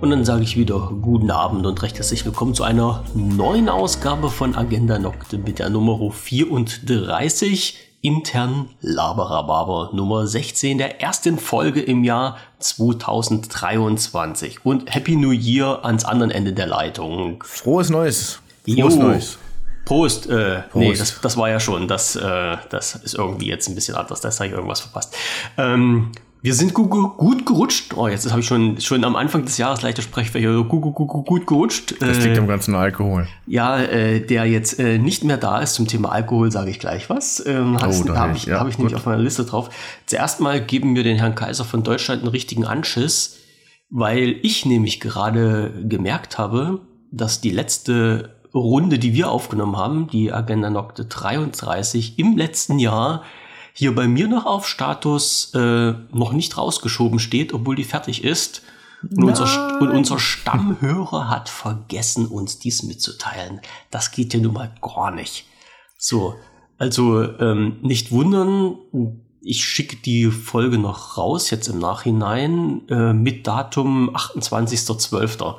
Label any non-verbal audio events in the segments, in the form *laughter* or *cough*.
Und dann sage ich wieder guten Abend und recht herzlich willkommen zu einer neuen Ausgabe von Agenda Nocte mit der Nummer 34, intern Laberababer Nummer 16 der ersten Folge im Jahr 2023. Und Happy New Year ans anderen Ende der Leitung. Frohes Neues. Frohes jo. Neues. Prost, äh, Prost. nee, das, das war ja schon, das, äh, das ist irgendwie jetzt ein bisschen anders, da habe ich irgendwas verpasst. Ähm, wir sind gut, gut gerutscht. Oh, jetzt habe ich schon, schon am Anfang des Jahres leichter Sprechfächer gut, gut, gut, gut gerutscht. Das liegt am ganzen Alkohol. Ja, äh, der jetzt äh, nicht mehr da ist zum Thema Alkohol, sage ich gleich was. Ähm, oh, da habe ich, ja, hab ich nämlich auf meiner Liste drauf. Zuerst mal geben wir den Herrn Kaiser von Deutschland einen richtigen Anschiss, weil ich nämlich gerade gemerkt habe, dass die letzte Runde, die wir aufgenommen haben, die Agenda Nocte 33 im letzten Jahr, hier bei mir noch auf Status äh, noch nicht rausgeschoben steht, obwohl die fertig ist. Und unser, und unser, *laughs* Stammhörer hat vergessen, uns dies mitzuteilen. Das geht ja nun mal gar nicht. So, also ähm, nicht wundern, ich schicke die Folge noch raus, jetzt im Nachhinein, äh, mit Datum 28.12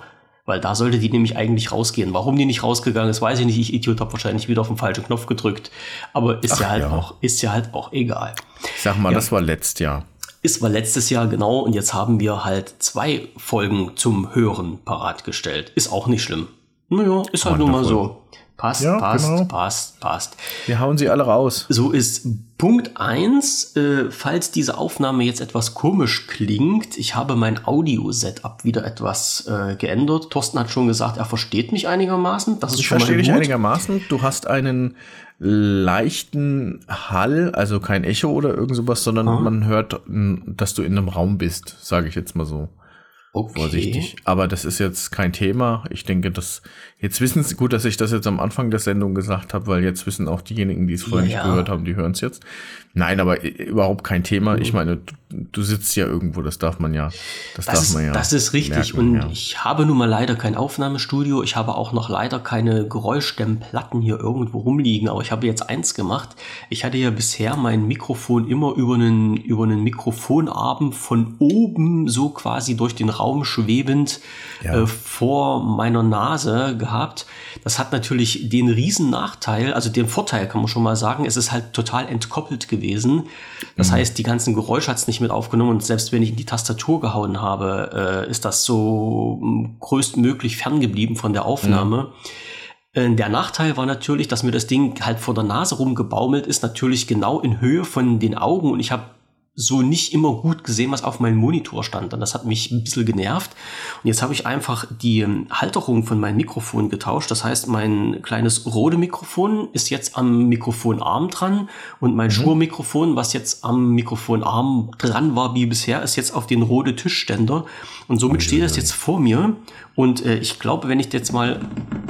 weil da sollte die nämlich eigentlich rausgehen. Warum die nicht rausgegangen ist, weiß ich nicht. Ich Idiot habe wahrscheinlich wieder auf den falschen Knopf gedrückt. Aber ist Ach, ja halt ja. auch, ist ja halt auch egal. sag mal, ja. das war letztes Jahr. Ist war letztes Jahr genau und jetzt haben wir halt zwei Folgen zum Hören parat gestellt. Ist auch nicht schlimm. Naja, ist halt nun mal so. Passt, ja, passt, genau. passt, passt. Wir hauen sie alle raus. So ist Punkt eins. äh, falls diese Aufnahme jetzt etwas komisch klingt, ich habe mein Audio-Setup wieder etwas äh, geändert. Thorsten hat schon gesagt, er versteht mich einigermaßen. Das ist ich schon verstehe dich einigermaßen. Du hast einen leichten Hall, also kein Echo oder irgend sowas, sondern ah. man hört, dass du in einem Raum bist, sage ich jetzt mal so. Okay. Vorsichtig. Aber das ist jetzt kein Thema. Ich denke, dass jetzt wissen Sie gut, dass ich das jetzt am Anfang der Sendung gesagt habe, weil jetzt wissen auch diejenigen, die es vorher ja, nicht gehört haben, die hören es jetzt. Nein, aber überhaupt kein Thema. Ich meine, du, du, sitzt ja irgendwo, das darf man ja. Das, das darf ist, man ja. Das ist richtig. Merken, und ja. ich habe nun mal leider kein Aufnahmestudio. Ich habe auch noch leider keine Geräuschdämmplatten hier irgendwo rumliegen. Aber ich habe jetzt eins gemacht. Ich hatte ja bisher mein Mikrofon immer über einen, über einen Mikrofonarm von oben so quasi durch den Raum schwebend ja. äh, vor meiner Nase gehabt. Das hat natürlich den riesen Nachteil, also den Vorteil kann man schon mal sagen, es ist halt total entkoppelt gewesen. Das mhm. heißt, die ganzen Geräusche hat es nicht mit aufgenommen und selbst wenn ich in die Tastatur gehauen habe, äh, ist das so hm, größtmöglich ferngeblieben von der Aufnahme. Mhm. Der Nachteil war natürlich, dass mir das Ding halt vor der Nase rumgebaumelt ist, natürlich genau in Höhe von den Augen und ich habe so nicht immer gut gesehen, was auf meinem Monitor stand. Und das hat mich ein bisschen genervt. Und jetzt habe ich einfach die ähm, Halterung von meinem Mikrofon getauscht. Das heißt, mein kleines rote Mikrofon ist jetzt am Mikrofonarm dran und mein mhm. Schuhe-Mikrofon, was jetzt am Mikrofonarm dran war wie bisher, ist jetzt auf den rote Tischständer. Und somit steht das jetzt vor mir. Und äh, ich glaube, wenn ich jetzt mal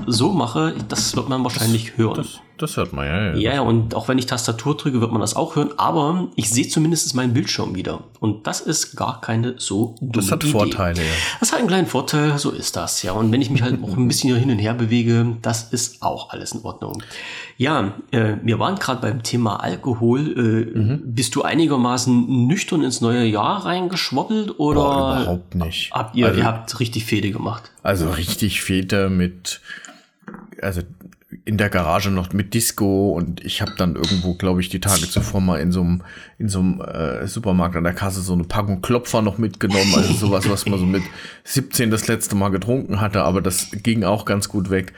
so mache, das wird man wahrscheinlich das, hören. Das, das, hört man, ja, ja. Ja, und auch wenn ich Tastatur drücke, wird man das auch hören. Aber ich sehe zumindest meinen Bildschirm wieder. Und das ist gar keine so dumme Das hat Idee. Vorteile, ja. Das hat einen kleinen Vorteil, so ist das, ja. Und wenn ich mich halt auch ein bisschen hin und her bewege, das ist auch alles in Ordnung. Ja, äh, wir waren gerade beim Thema Alkohol. Äh, mhm. Bist du einigermaßen nüchtern ins neue Jahr reingeschwobbelt oder? Boah, überhaupt nicht. Habt ihr, also, ihr habt richtig Fede gemacht? Also richtig Fete mit, also in der Garage noch mit Disco und ich habe dann irgendwo, glaube ich, die Tage zuvor mal in so einem in so einem äh, Supermarkt an der Kasse so eine Packung Klopfer noch mitgenommen, also sowas, was man so mit 17 das letzte Mal getrunken hatte, aber das ging auch ganz gut weg.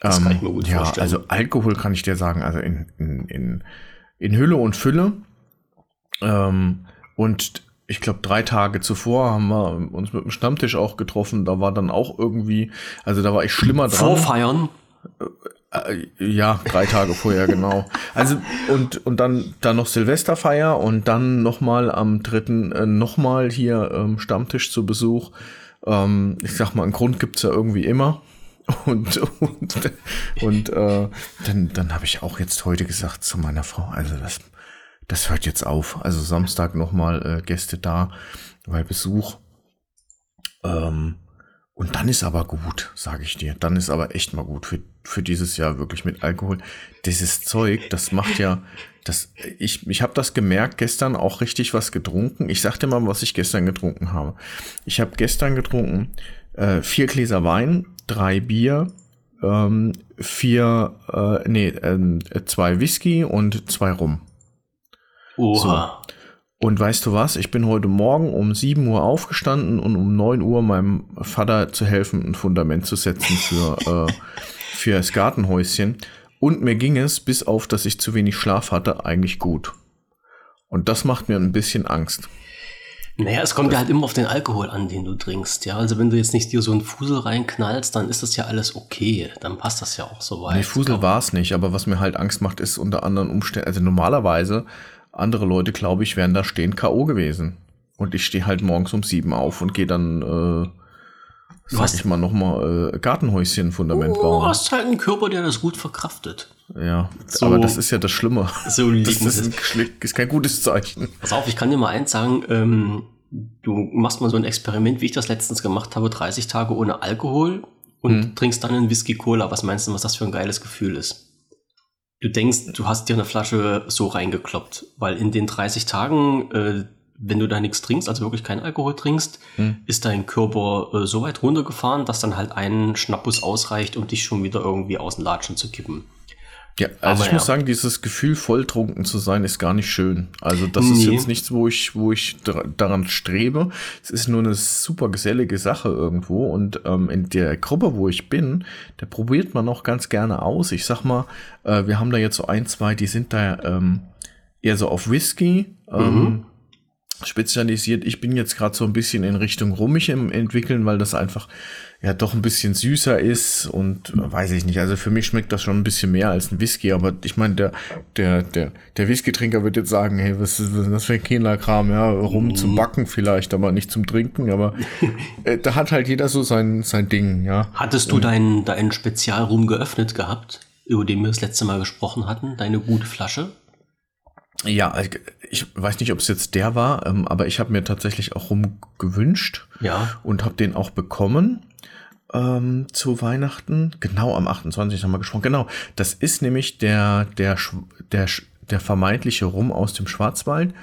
Das ähm, kann ich mir gut ja, vorstellen. Also Alkohol kann ich dir sagen, also in in in, in Hülle und Fülle. Ähm, und ich glaube, drei Tage zuvor haben wir uns mit dem Stammtisch auch getroffen. Da war dann auch irgendwie, also da war ich schlimmer dran. Vorfeiern? Äh, ja, drei Tage vorher, genau. Also, und, und dann, dann noch Silvesterfeier und dann nochmal am dritten, äh, nochmal hier ähm, Stammtisch zu Besuch. Ähm, ich sag mal, einen Grund gibt's ja irgendwie immer. *laughs* Und, und, und äh, dann, dann habe ich auch jetzt heute gesagt zu meiner Frau, also das, das hört jetzt auf. Also Samstag nochmal äh, Gäste da, weil Besuch. Ähm, und dann ist aber gut, sage ich dir. Dann ist aber echt mal gut für, für dieses Jahr wirklich mit Alkohol. Dieses Zeug, das macht ja, das, ich, ich habe das gemerkt, gestern auch richtig was getrunken. Ich sagte mal, was ich gestern getrunken habe. Ich habe gestern getrunken äh, vier Gläser Wein, drei Bier, ähm, vier, äh, nee, äh, zwei Whisky und zwei Rum. Oha. So. Und weißt du was? Ich bin heute Morgen um 7 Uhr aufgestanden und um 9 Uhr meinem Vater zu helfen, ein Fundament zu setzen für, *laughs* äh, für das Gartenhäuschen. Und mir ging es, bis auf, dass ich zu wenig Schlaf hatte, eigentlich gut. Und das macht mir ein bisschen Angst. Naja, es kommt ja halt immer auf den Alkohol an, den du trinkst. Ja, also wenn du jetzt nicht dir so einen Fusel reinknallst, dann ist das ja alles okay. Dann passt das ja auch so weit. Nee, Fusel war es nicht, aber was mir halt Angst macht, ist unter anderen Umständen, also normalerweise, andere Leute, glaube ich, wären da stehen K.O. gewesen. Und ich stehe halt morgens um sieben auf und gehe dann, äh, sag hast, ich mal, nochmal äh, Gartenhäuschen-Fundament oh, bauen. Du hast halt einen Körper, der das gut verkraftet. Ja, so, aber das ist ja das Schlimme. So *laughs* das, das ist, ist, kein gutes Zeichen. Pass auf, ich kann dir mal eins sagen, ähm, du machst mal so ein Experiment, wie ich das letztens gemacht habe, 30 Tage ohne Alkohol und hm. trinkst dann einen Whisky Cola. Was meinst du, was das für ein geiles Gefühl ist? Du denkst, du hast dir eine Flasche so reingekloppt, weil in den 30 Tagen, äh, wenn du da nichts trinkst, also wirklich keinen Alkohol trinkst, hm. ist dein Körper äh, so weit runtergefahren, dass dann halt ein Schnappus ausreicht, um dich schon wieder irgendwie aus dem Latschen zu kippen. Ja, also Aber ich ja. muss sagen, dieses Gefühl, volltrunken zu sein, ist gar nicht schön. Also das nee. ist jetzt nichts, wo ich, wo ich daran strebe. Es ist nur eine super gesellige Sache irgendwo. Und ähm, in der Gruppe, wo ich bin, da probiert man auch ganz gerne aus. Ich sag mal, äh, wir haben da jetzt so ein, zwei, die sind da ähm, eher so auf Whisky. Ähm, mhm spezialisiert. Ich bin jetzt gerade so ein bisschen in Richtung Rummig im entwickeln, weil das einfach ja doch ein bisschen süßer ist und weiß ich nicht. Also für mich schmeckt das schon ein bisschen mehr als ein Whisky, aber ich meine, der, der, der, der Whisky-Trinker wird jetzt sagen, hey, was ist, was ist das für ein Kinderkram? Ja, rum zum mhm. Backen vielleicht, aber nicht zum Trinken, aber *laughs* äh, da hat halt jeder so sein, sein Ding, ja. Hattest du deinen, deinen Spezialrum geöffnet gehabt, über den wir das letzte Mal gesprochen hatten, deine gute Flasche? Ja, ich weiß nicht, ob es jetzt der war, ähm, aber ich habe mir tatsächlich auch rum gewünscht ja. und habe den auch bekommen ähm, zu Weihnachten. Genau, am 28. haben wir gesprochen. Genau, das ist nämlich der, der, der, der vermeintliche Rum aus dem Schwarzwald.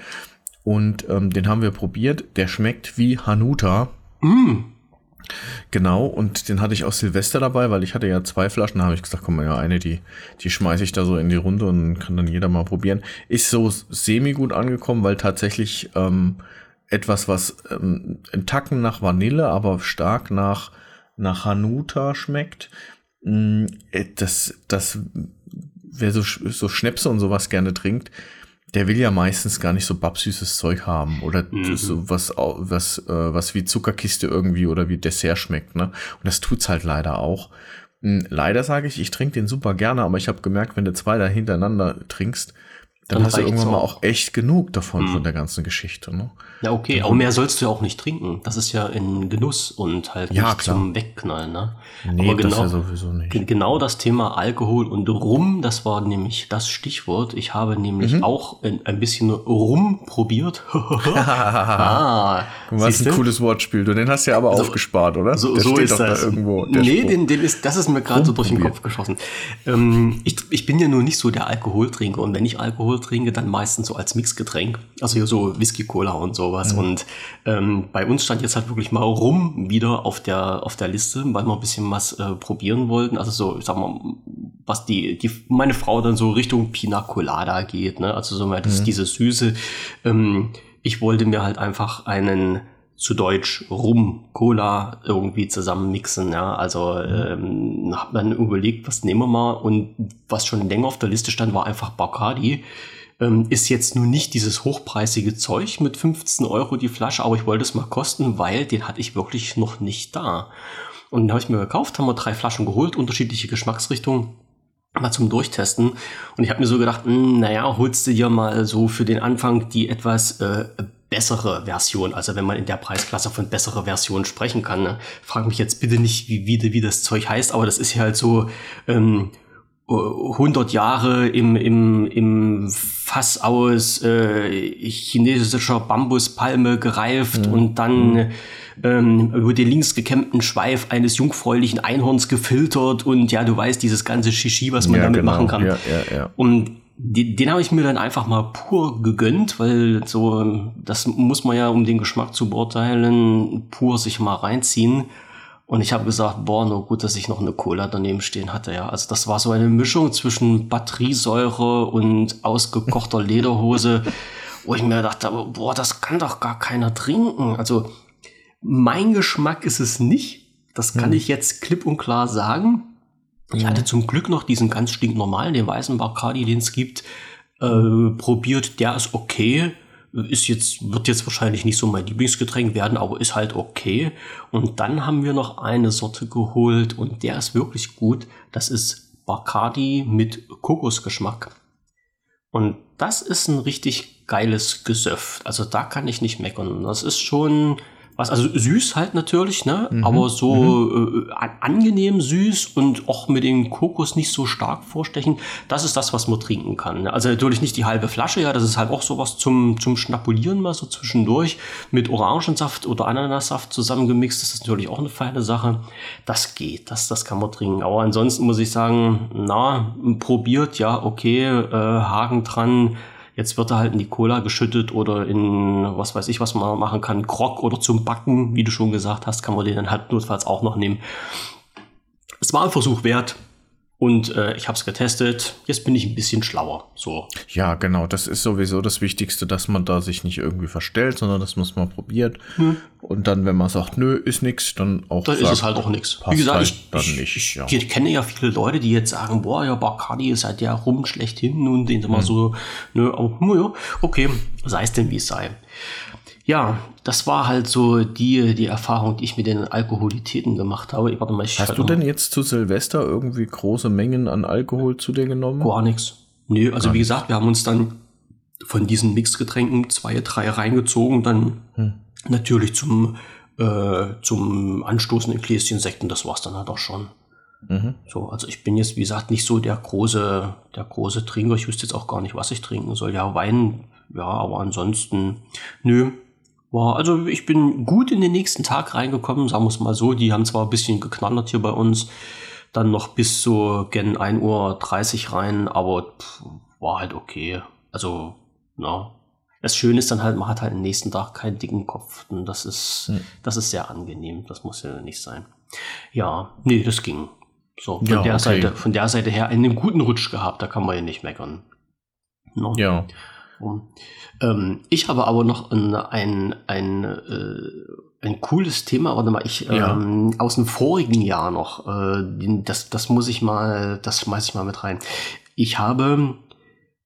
Und ähm, den haben wir probiert. Der schmeckt wie Hanuta. Mm. Genau, und den hatte ich auch Silvester dabei, weil ich hatte ja zwei Flaschen, da habe ich gesagt, komm mal, ja, eine, die, die schmeiße ich da so in die Runde und kann dann jeder mal probieren. Ist so semi gut angekommen, weil tatsächlich ähm, etwas, was ähm, ein Tacken nach Vanille, aber stark nach nach Hanuta schmeckt. Mm, äh, das, das, wer so, so Schnäpse und sowas gerne trinkt, der will ja meistens gar nicht so babsüßes Zeug haben oder mhm. so was, was, äh, was wie Zuckerkiste irgendwie oder wie Dessert schmeckt, ne? Und das tut's halt leider auch. Mm, leider sage ich, ich trinke den super gerne, aber ich habe gemerkt, wenn du zwei da hintereinander trinkst, dann, dann hast du irgendwann mal auch echt genug davon mhm. von der ganzen Geschichte. Ne? Ja, okay, aber mehr sollst du ja auch nicht trinken. Das ist ja in Genuss und halt ja, nicht klar. zum Wegknallen. Ne? Nee, aber genau, das ja sowieso nicht. Genau das Thema Alkohol und Rum, das war nämlich das Stichwort. Ich habe nämlich mhm. auch ein, ein, bisschen Rum probiert. *laughs* ah, *laughs* Was ein cooles Wortspiel. Du den hast ja aber also, aufgespart, oder? So, so ist das. Da irgendwo, nee, den, den ist, das ist mir gerade so durch den Kopf geschossen. Ähm, ich, ich bin ja nur nicht so der Alkoholtrinker und wenn ich Alkohol trinke, dann meistens so als Mixgetränk. Also hier so Whisky, Cola und sowas. Mhm. Und ähm, bei uns stand jetzt halt wirklich mal rum wieder auf der, auf der Liste, weil wir ein bisschen was äh, probieren wollten. Also so, ich sag mal, was die, die, meine Frau dann so Richtung Pina Colada geht, ne? Also so mal das, mhm. diese Süße. Ähm, ich wollte mir halt einfach einen zu Deutsch Rum, Cola irgendwie zusammen mixen. Ja, also ähm, hab dann überlegt, was nehmen wir mal und was schon länger auf der Liste stand, war einfach Bacardi. Ähm, ist jetzt nur nicht dieses hochpreisige Zeug mit 15 Euro die Flasche, aber ich wollte es mal kosten, weil den hatte ich wirklich noch nicht da. Und den habe ich mir gekauft, haben wir drei Flaschen geholt, unterschiedliche Geschmacksrichtungen mal zum Durchtesten. Und ich habe mir so gedacht, mh, hm, naja, holst du dir mal so für den Anfang die etwas äh, bessere Version, also wenn man in der Preisklasse von bessere Version sprechen kann. Ne? Frag mich jetzt bitte nicht, wie, wie, wie das Zeug heißt, aber das ist ja halt so ähm, 100 Jahre im, im, im Fass aus äh, chinesischer Bambuspalme gereift mhm. und dann mhm. ähm, über den links gekämmten Schweif eines jungfräulichen Einhorns gefiltert und ja, du weißt, dieses ganze Shishi, was man ja, damit genau. machen kann. Ja, ja, ja. Und den, den habe ich mir dann einfach mal pur gegönnt, weil so, das muss man ja, um den Geschmack zu beurteilen, pur sich mal reinziehen. Und ich habe gesagt, boah, nur gut, dass ich noch eine Cola daneben stehen hatte, ja. Also das war so eine Mischung zwischen Batteriesäure und ausgekochter *laughs* Lederhose, wo ich mir dachte, boah, das kann doch gar keiner trinken. Also mein Geschmack ist es nicht. Das kann hm. ich jetzt klipp und klar sagen. Ich hatte zum Glück noch diesen ganz stinknormalen, den weißen Bacardi, den es gibt, äh, probiert. Der ist okay ist jetzt, wird jetzt wahrscheinlich nicht so mein Lieblingsgetränk werden, aber ist halt okay. Und dann haben wir noch eine Sorte geholt und der ist wirklich gut. Das ist Bacardi mit Kokosgeschmack. Und das ist ein richtig geiles Gesöff. Also da kann ich nicht meckern. Das ist schon, was, also süß halt natürlich, ne? Mhm. Aber so mhm. äh, angenehm süß und auch mit dem Kokos nicht so stark vorstechen. Das ist das, was man trinken kann. Also natürlich nicht die halbe Flasche, ja. Das ist halt auch sowas zum, zum Schnapulieren mal so zwischendurch. Mit Orangensaft oder Ananassaft zusammengemixt. Das ist natürlich auch eine feine Sache. Das geht, das, das kann man trinken. Aber ansonsten muss ich sagen, na, probiert, ja, okay, äh, Haken dran Jetzt wird er halt in die Cola geschüttet oder in was weiß ich, was man machen kann, Grog oder zum Backen, wie du schon gesagt hast, kann man den dann halt notfalls auch noch nehmen. Es war ein Versuch wert. Und äh, ich habe es getestet. Jetzt bin ich ein bisschen schlauer. So. Ja, genau. Das ist sowieso das Wichtigste, dass man da sich nicht irgendwie verstellt, sondern das muss man probiert. Hm. Und dann, wenn man sagt, nö, ist nix, dann auch. Dann sagt, ist es halt auch nix. Wie gesagt, halt ich, ich, nicht, ich, ja. ich, kenne ja viele Leute, die jetzt sagen, boah, ja, Bacardi ist halt der rum schlechthin und den immer hm. so, nö, aber, ja, okay, sei es denn wie es sei ja, das war halt so die, die Erfahrung, die ich mit den Alkoholitäten gemacht habe. Ich, warte mal, ich Hast du denn jetzt zu Silvester irgendwie große Mengen an Alkohol zu dir genommen? Gar nichts. Nö, also Gar wie gesagt, wir haben uns dann von diesen Mixgetränken zwei, drei reingezogen, dann hm. natürlich zum, äh, zum Anstoßen in Gläschen Sekten, das war's dann halt auch schon. Mhm. So, also ich bin jetzt, wie gesagt, nicht so der große, der große Trinker. Ich wüsste jetzt auch gar nicht, was ich trinken soll. Ja, Wein, ja, aber ansonsten, nö, war, also ich bin gut in den nächsten Tag reingekommen, sagen wir es mal so. Die haben zwar ein bisschen geknallert hier bei uns, dann noch bis so gen 1.30 Uhr rein, aber pff, war halt okay. Also, na. Das Schöne ist dann halt, man hat halt den nächsten Tag keinen dicken Kopf. Und das ist, hm. das ist sehr angenehm. Das muss ja nicht sein. Ja, nee, das ging. So, von ja, der okay. Seite, von der Seite her einen guten Rutsch gehabt, da kann man ja nicht meckern. No? Ja. Ähm, ich habe aber noch ein, ein, ein, äh, ein cooles Thema, warte mal, ich ja. ähm, aus dem vorigen Jahr noch, äh, das, das muss ich mal, das schmeiß ich mal mit rein. Ich habe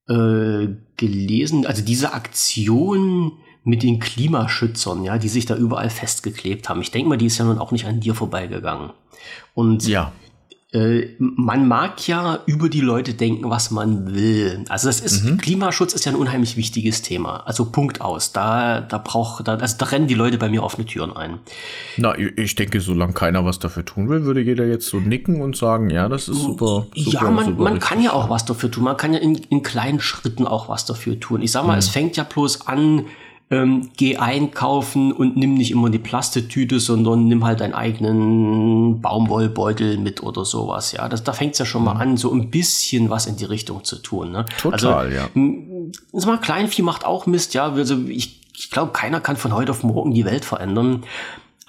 äh, gelesen, also diese Aktion mit den Klimaschützern, ja, die sich da überall festgeklebt haben. Ich denke mal, die ist ja nun auch nicht an dir vorbeigegangen. Und ja. Äh, man mag ja über die Leute denken, was man will. Also das ist, mhm. Klimaschutz ist ja ein unheimlich wichtiges Thema. Also Punkt aus. Da, da braucht, da, also da rennen die Leute bei mir offene Türen ein. Na, ich denke, solange keiner was dafür tun will, würde jeder jetzt so nicken und sagen, ja, das ist super. super ja, man, super man kann ja auch was dafür tun. Man kann ja in, in kleinen Schritten auch was dafür tun. Ich sag mal, mhm. es fängt ja bloß an, ähm, geh einkaufen und nimm nicht immer die Plastetüte, sondern nimm halt deinen eigenen Baumwollbeutel mit oder sowas. Ja, das, da fängt es ja schon mal mhm. an, so ein bisschen was in die Richtung zu tun. Ne? Total, also, ja. Sag mal, Kleinvieh macht auch Mist, ja. Also ich, ich glaube, keiner kann von heute auf morgen die Welt verändern.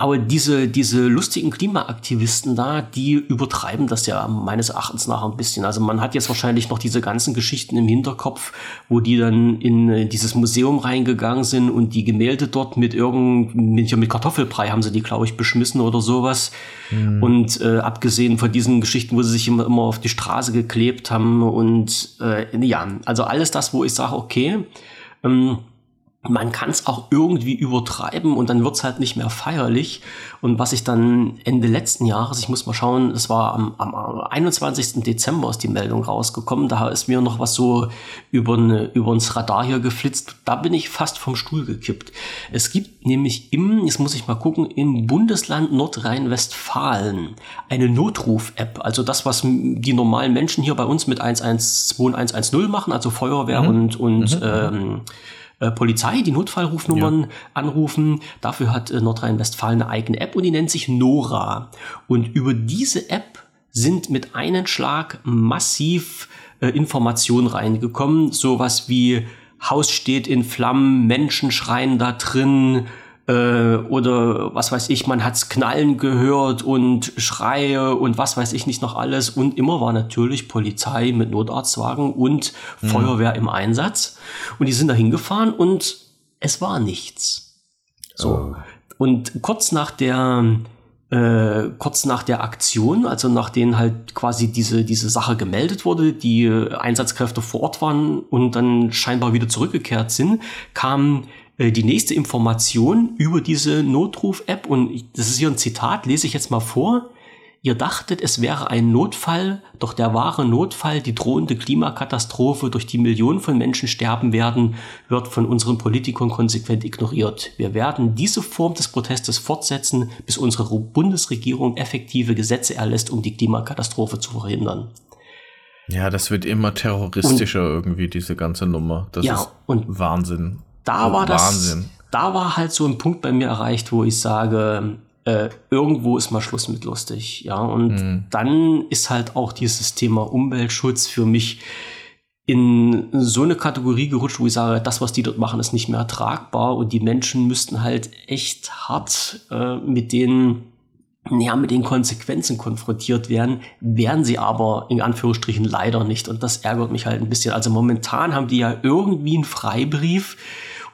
Aber diese, diese lustigen Klimaaktivisten da, die übertreiben das ja meines Erachtens nach ein bisschen. Also man hat jetzt wahrscheinlich noch diese ganzen Geschichten im Hinterkopf, wo die dann in dieses Museum reingegangen sind und die Gemälde dort mit irgendeinem, mit, mit Kartoffelbrei haben sie die, glaube ich, beschmissen oder sowas. Mhm. Und äh, abgesehen von diesen Geschichten, wo sie sich immer, immer auf die Straße geklebt haben und äh, ja, also alles das, wo ich sage, okay, ähm, man kann es auch irgendwie übertreiben und dann wird's halt nicht mehr feierlich. Und was ich dann Ende letzten Jahres, ich muss mal schauen, es war am, am 21. Dezember ist die Meldung rausgekommen, da ist mir noch was so über, ne, über uns Radar hier geflitzt. Da bin ich fast vom Stuhl gekippt. Es gibt nämlich im, jetzt muss ich mal gucken, im Bundesland Nordrhein-Westfalen eine Notruf-App. Also das, was die normalen Menschen hier bei uns mit 112 machen, also Feuerwehr mhm. und, und mhm. ähm, äh, Polizei, die Notfallrufnummern ja. anrufen. Dafür hat äh, Nordrhein-Westfalen eine eigene App und die nennt sich Nora. Und über diese App sind mit einem Schlag massiv äh, Informationen reingekommen. Sowas wie Haus steht in Flammen, Menschen schreien da drin, äh, oder was weiß ich, man hat's knallen gehört und Schreie und was weiß ich nicht noch alles. Und immer war natürlich Polizei mit Notarztwagen und mhm. Feuerwehr im Einsatz. Und die sind da hingefahren und es war nichts. So. Oh. Und kurz nach der äh, kurz nach der Aktion, also nachdem halt quasi diese, diese Sache gemeldet wurde, die Einsatzkräfte vor Ort waren und dann scheinbar wieder zurückgekehrt sind, kam äh, die nächste Information über diese Notruf-App und das ist hier ein Zitat, lese ich jetzt mal vor. Ihr dachtet, es wäre ein Notfall, doch der wahre Notfall, die drohende Klimakatastrophe, durch die Millionen von Menschen sterben werden, wird von unseren Politikern konsequent ignoriert. Wir werden diese Form des Protestes fortsetzen, bis unsere Bundesregierung effektive Gesetze erlässt, um die Klimakatastrophe zu verhindern. Ja, das wird immer terroristischer und, irgendwie, diese ganze Nummer. Das ja, ist und Wahnsinn. Da oh, war das, Wahnsinn. da war halt so ein Punkt bei mir erreicht, wo ich sage, äh, irgendwo ist mal Schluss mit lustig. Ja, und mhm. dann ist halt auch dieses Thema Umweltschutz für mich in so eine Kategorie gerutscht, wo ich sage, das, was die dort machen, ist nicht mehr tragbar und die Menschen müssten halt echt hart äh, mit den ja, mit den Konsequenzen konfrontiert werden, werden sie aber in Anführungsstrichen leider nicht. Und das ärgert mich halt ein bisschen. Also momentan haben die ja irgendwie einen Freibrief,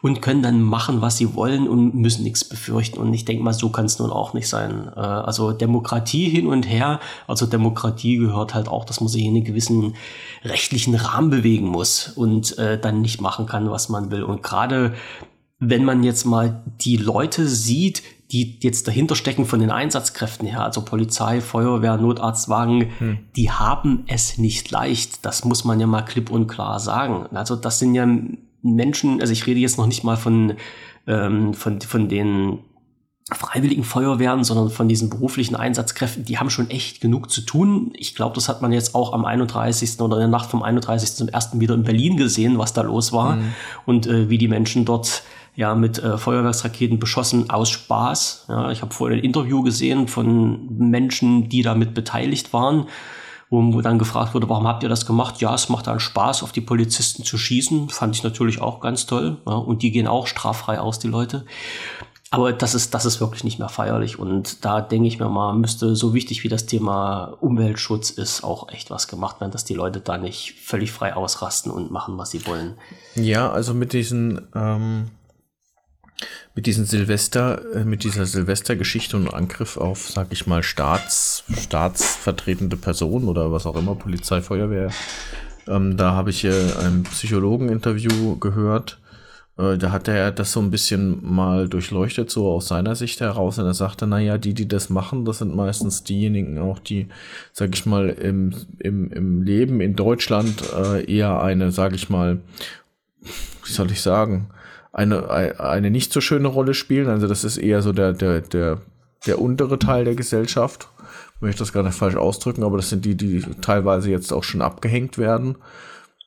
und können dann machen, was sie wollen und müssen nichts befürchten. Und ich denke mal, so kann es nun auch nicht sein. Äh, also Demokratie hin und her, also Demokratie gehört halt auch, dass man sich in einen gewissen rechtlichen Rahmen bewegen muss und äh, dann nicht machen kann, was man will. Und gerade wenn man jetzt mal die Leute sieht, die jetzt dahinter stecken von den Einsatzkräften her, also Polizei, Feuerwehr, Notarztwagen, hm. die haben es nicht leicht. Das muss man ja mal klipp und klar sagen. Also das sind ja Menschen, also ich rede jetzt noch nicht mal von, ähm, von, von den freiwilligen Feuerwehren, sondern von diesen beruflichen Einsatzkräften, die haben schon echt genug zu tun. Ich glaube, das hat man jetzt auch am 31. oder in der Nacht vom 31. zum 1. wieder in Berlin gesehen, was da los war mhm. und äh, wie die Menschen dort ja mit äh, Feuerwerksraketen beschossen aus Spaß. Ja, ich habe vorhin ein Interview gesehen von Menschen, die damit beteiligt waren wo, dann gefragt wurde, warum habt ihr das gemacht? Ja, es macht dann Spaß, auf die Polizisten zu schießen. Fand ich natürlich auch ganz toll. Ja, und die gehen auch straffrei aus, die Leute. Aber das ist, das ist wirklich nicht mehr feierlich. Und da denke ich mir mal, müsste so wichtig wie das Thema Umweltschutz ist, auch echt was gemacht werden, dass die Leute da nicht völlig frei ausrasten und machen, was sie wollen. Ja, also mit diesen, ähm, mit diesen Silvester, äh, mit dieser Silvestergeschichte und Angriff auf, sag ich mal, Staats, staatsvertretende Personen oder was auch immer, Polizei, Feuerwehr. Ähm, da habe ich äh, ein Psychologen-Interview gehört. Äh, da hat er das so ein bisschen mal durchleuchtet, so aus seiner Sicht heraus. Und er sagte, naja, die, die das machen, das sind meistens diejenigen auch, die, sag ich mal, im, im, im Leben in Deutschland äh, eher eine, sag ich mal, wie soll ich sagen, eine, eine nicht so schöne Rolle spielen. Also das ist eher so der, der, der, der untere Teil der Gesellschaft. Ich möchte das gar nicht falsch ausdrücken, aber das sind die, die teilweise jetzt auch schon abgehängt werden.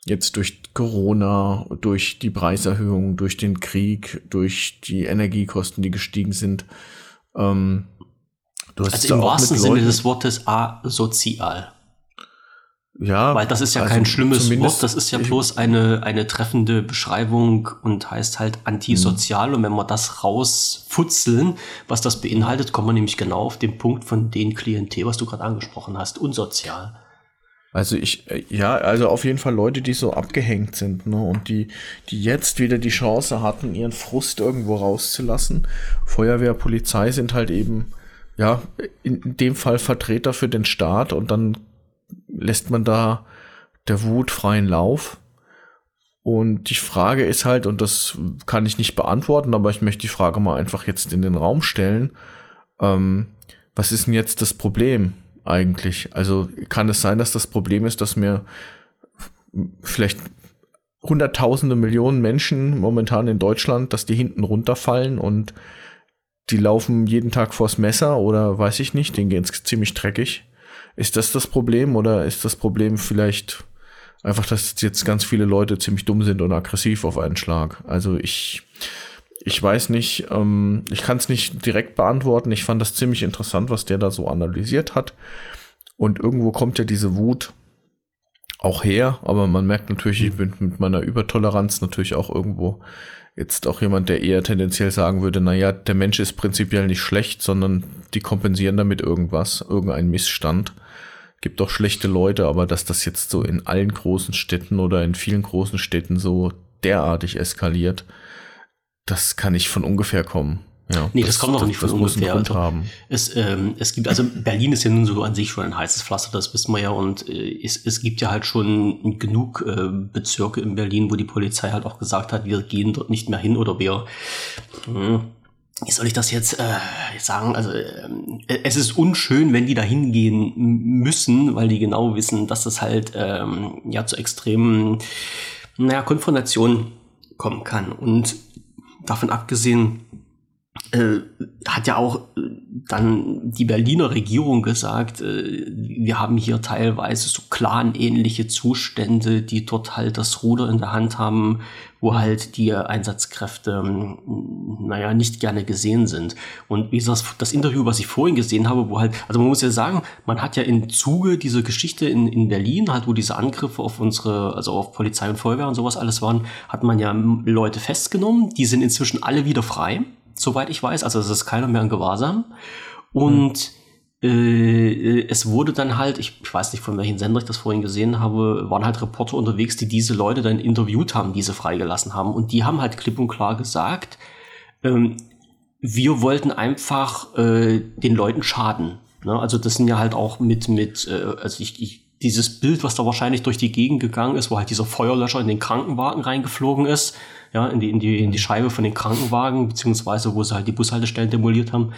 Jetzt durch Corona, durch die Preiserhöhung, durch den Krieg, durch die Energiekosten, die gestiegen sind. Ähm, also im wahrsten Sinne des Wortes asozial. Ja. Weil das ist ja also kein schlimmes Wort, das ist ja bloß eine, eine treffende Beschreibung und heißt halt antisozial. Mhm. Und wenn wir das rausfutzeln, was das beinhaltet, kommen wir nämlich genau auf den Punkt von den Klientel, was du gerade angesprochen hast, unsozial. Also ich, ja, also auf jeden Fall Leute, die so abgehängt sind, ne, und die, die jetzt wieder die Chance hatten, ihren Frust irgendwo rauszulassen. Feuerwehr, Polizei sind halt eben, ja, in dem Fall Vertreter für den Staat und dann lässt man da der Wut freien Lauf. Und die Frage ist halt, und das kann ich nicht beantworten, aber ich möchte die Frage mal einfach jetzt in den Raum stellen. Ähm, was ist denn jetzt das Problem eigentlich? Also kann es sein, dass das Problem ist, dass mir vielleicht hunderttausende Millionen Menschen momentan in Deutschland, dass die hinten runterfallen und die laufen jeden Tag vors Messer oder weiß ich nicht, denen geht's ziemlich dreckig. Ist das das Problem oder ist das Problem vielleicht einfach, dass jetzt ganz viele Leute ziemlich dumm sind und aggressiv auf einen Schlag? Also ich, ich weiß nicht, ähm, ich kann es nicht direkt beantworten. Ich fand das ziemlich interessant, was der da so analysiert hat. Und irgendwo kommt ja diese Wut auch her, aber man merkt natürlich, ich bin mit meiner Übertoleranz natürlich auch irgendwo jetzt auch jemand, der eher tendenziell sagen würde, naja, der Mensch ist prinzipiell nicht schlecht, sondern die kompensieren damit irgendwas, irgendeinen Missstand. Gibt auch schlechte Leute, aber dass das jetzt so in allen großen Städten oder in vielen großen Städten so derartig eskaliert, das kann nicht von ungefähr kommen. Ja, nee, das, das kommt noch nicht von ungefähr. Es, ähm, es gibt, also Berlin ist ja nun so an sich schon ein heißes Pflaster, das wissen wir ja. Und äh, es, es gibt ja halt schon genug äh, Bezirke in Berlin, wo die Polizei halt auch gesagt hat, wir gehen dort nicht mehr hin oder wir. Hm, wie soll ich das jetzt äh, sagen? Also äh, es ist unschön, wenn die da hingehen müssen, weil die genau wissen, dass das halt ähm, ja zu extremen naja, Konfrontationen kommen kann. Und davon abgesehen, äh, hat ja auch äh, dann die Berliner Regierung gesagt, äh, wir haben hier teilweise so clanähnliche Zustände, die dort halt das Ruder in der Hand haben, wo halt die Einsatzkräfte, ähm, naja, nicht gerne gesehen sind. Und wie gesagt, das Interview, was ich vorhin gesehen habe, wo halt, also man muss ja sagen, man hat ja im Zuge dieser Geschichte in, in Berlin, halt, wo diese Angriffe auf unsere, also auf Polizei und Feuerwehr und sowas alles waren, hat man ja Leute festgenommen, die sind inzwischen alle wieder frei soweit ich weiß. Also es ist keiner mehr in Gewahrsam. Und mhm. äh, es wurde dann halt, ich, ich, weiß nicht, von welchen Sender ich das vorhin gesehen habe, waren halt Reporter unterwegs, die diese Leute dann interviewt haben, diese freigelassen haben. Und die haben halt klipp und klar gesagt, ähm, wir wollten einfach äh, den Leuten schaden. Ne? Also das sind ja halt auch mit, mit äh, also ich, ich, dieses Bild, was da wahrscheinlich durch die Gegend gegangen ist, wo halt dieser Feuerlöscher in den Krankenwagen reingeflogen ist, ja, in die, in die, in die Scheibe von den Krankenwagen, beziehungsweise wo sie halt die Bushaltestellen demoliert haben.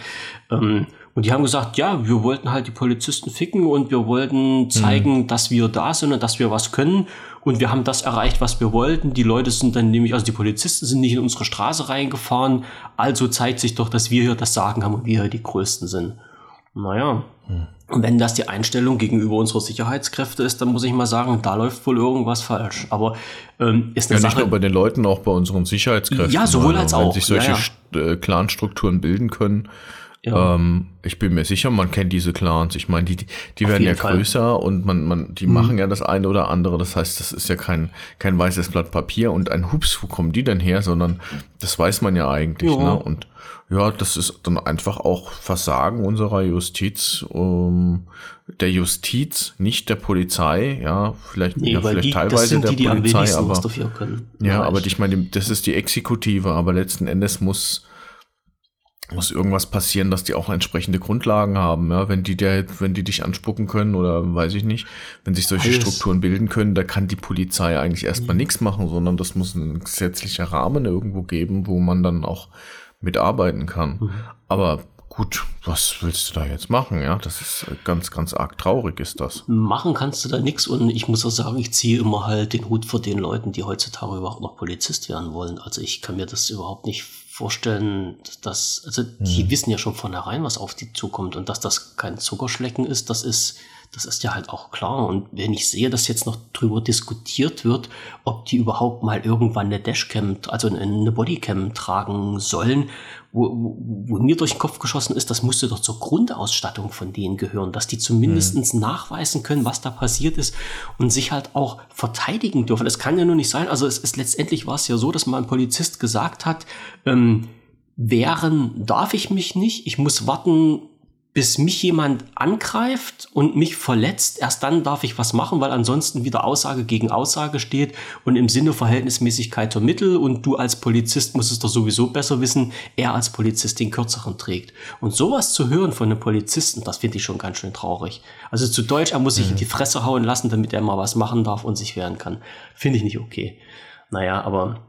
Ähm, und die haben gesagt, ja, wir wollten halt die Polizisten ficken und wir wollten zeigen, mhm. dass wir da sind und dass wir was können. Und wir haben das erreicht, was wir wollten. Die Leute sind dann nämlich, also die Polizisten sind nicht in unsere Straße reingefahren. Also zeigt sich doch, dass wir hier das Sagen haben und wir hier die Größten sind. Naja. Mhm. Und wenn das die Einstellung gegenüber unserer Sicherheitskräfte ist, dann muss ich mal sagen, da läuft wohl irgendwas falsch. Aber ähm, ist eine ja, Sache. Nicht nur bei den Leuten, auch bei unseren Sicherheitskräften. Ja, sowohl als auch. Wenn sich solche ja, ja. Äh, Clanstrukturen bilden können. Ja. Ähm, ich bin mir sicher, man kennt diese Clans. Ich meine, die, die, die werden ja Fall. größer und man, man, die mhm. machen ja das eine oder andere. Das heißt, das ist ja kein, kein weißes Blatt Papier und ein Hups, wo kommen die denn her, sondern das weiß man ja eigentlich. Ja. Ne? Und ja, das ist dann einfach auch Versagen unserer Justiz, um, der Justiz, nicht der Polizei, ja, vielleicht, nee, ja, vielleicht die, teilweise der die, Polizei, die aber, ja, ja, aber ich meine, das ist die Exekutive, aber letzten Endes muss, muss irgendwas passieren, dass die auch entsprechende Grundlagen haben, ja, wenn die der, wenn die dich anspucken können oder weiß ich nicht, wenn sich solche Alles. Strukturen bilden können, da kann die Polizei eigentlich erstmal mhm. nichts machen, sondern das muss ein gesetzlicher Rahmen irgendwo geben, wo man dann auch mitarbeiten kann. Mhm. Aber gut, was willst du da jetzt machen? Ja, das ist ganz, ganz arg traurig ist das. Machen kannst du da nichts und ich muss auch sagen, ich ziehe immer halt den Hut vor den Leuten, die heutzutage überhaupt noch Polizist werden wollen. Also ich kann mir das überhaupt nicht vorstellen, dass, also die mhm. wissen ja schon von herein, was auf die zukommt und dass das kein Zuckerschlecken ist, das ist, das ist ja halt auch klar. Und wenn ich sehe, dass jetzt noch drüber diskutiert wird, ob die überhaupt mal irgendwann eine Dashcam, also eine Bodycam tragen sollen, wo, wo, wo mir durch den Kopf geschossen ist, das musste doch zur Grundausstattung von denen gehören, dass die zumindestens mhm. nachweisen können, was da passiert ist und sich halt auch verteidigen dürfen. Es kann ja nur nicht sein, also es ist letztendlich war es ja so, dass mal ein Polizist gesagt hat, ähm, wehren darf ich mich nicht, ich muss warten, bis mich jemand angreift und mich verletzt, erst dann darf ich was machen, weil ansonsten wieder Aussage gegen Aussage steht und im Sinne Verhältnismäßigkeit der Mittel und du als Polizist musst es doch sowieso besser wissen, er als Polizist den kürzeren trägt. Und sowas zu hören von einem Polizisten, das finde ich schon ganz schön traurig. Also zu Deutsch, er muss sich mhm. in die Fresse hauen lassen, damit er mal was machen darf und sich wehren kann. Finde ich nicht okay. Naja, aber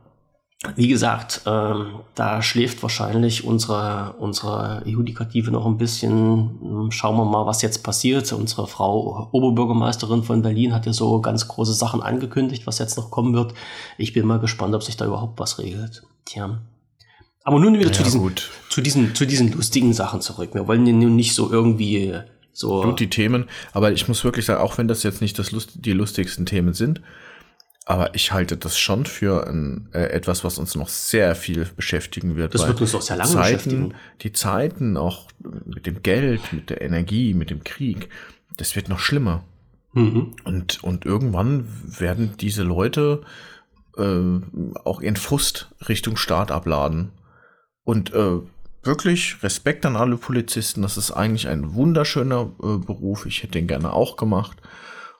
wie gesagt, ähm, da schläft wahrscheinlich unsere, unsere Judikative noch ein bisschen. Hm, schauen wir mal, was jetzt passiert. Unsere Frau Oberbürgermeisterin von Berlin hat ja so ganz große Sachen angekündigt, was jetzt noch kommen wird. Ich bin mal gespannt, ob sich da überhaupt was regelt. Tja. Aber nun wieder ja, zu, diesen, zu, diesen, zu diesen lustigen Sachen zurück. Wir wollen ja nun nicht so irgendwie so. Gut, die Themen. Aber ich muss wirklich sagen, auch wenn das jetzt nicht das Lust, die lustigsten Themen sind, aber ich halte das schon für ein, äh, etwas, was uns noch sehr viel beschäftigen wird. Das wird uns auch sehr lange Zeiten, beschäftigen. Die Zeiten auch mit dem Geld, mit der Energie, mit dem Krieg, das wird noch schlimmer. Mhm. Und, und irgendwann werden diese Leute äh, auch ihren Frust Richtung Staat abladen. Und äh, wirklich Respekt an alle Polizisten. Das ist eigentlich ein wunderschöner äh, Beruf. Ich hätte den gerne auch gemacht.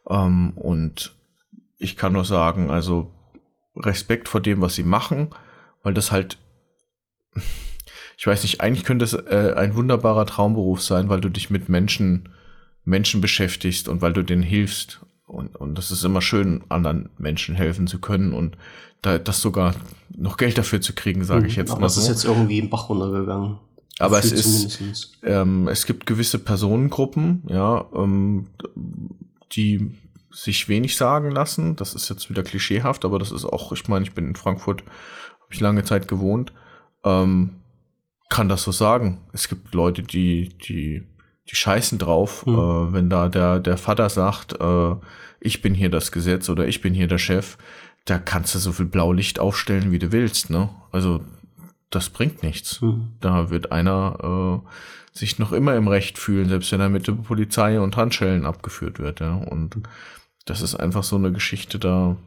Ähm, und ich kann nur sagen, also Respekt vor dem, was sie machen, weil das halt, *laughs* ich weiß nicht, eigentlich könnte es äh, ein wunderbarer Traumberuf sein, weil du dich mit Menschen, Menschen beschäftigst und weil du denen hilfst. Und, und das ist immer schön, anderen Menschen helfen zu können und da, das sogar noch Geld dafür zu kriegen, sage ich mhm. jetzt aber mal so. Das ist jetzt irgendwie im Bach runtergegangen. Aber es ist, ähm, es gibt gewisse Personengruppen, ja, ähm, die sich wenig sagen lassen. Das ist jetzt wieder klischeehaft, aber das ist auch, ich meine, ich bin in Frankfurt, habe ich lange Zeit gewohnt, ähm, kann das so sagen. Es gibt Leute, die, die, die scheißen drauf, mhm. äh, wenn da der, der Vater sagt, äh, ich bin hier das Gesetz oder ich bin hier der Chef, da kannst du so viel Blaulicht aufstellen, wie du willst, ne? Also, das bringt nichts. Mhm. Da wird einer äh, sich noch immer im Recht fühlen, selbst wenn er mit der Polizei und Handschellen abgeführt wird, ja. Und das ist einfach so eine Geschichte da.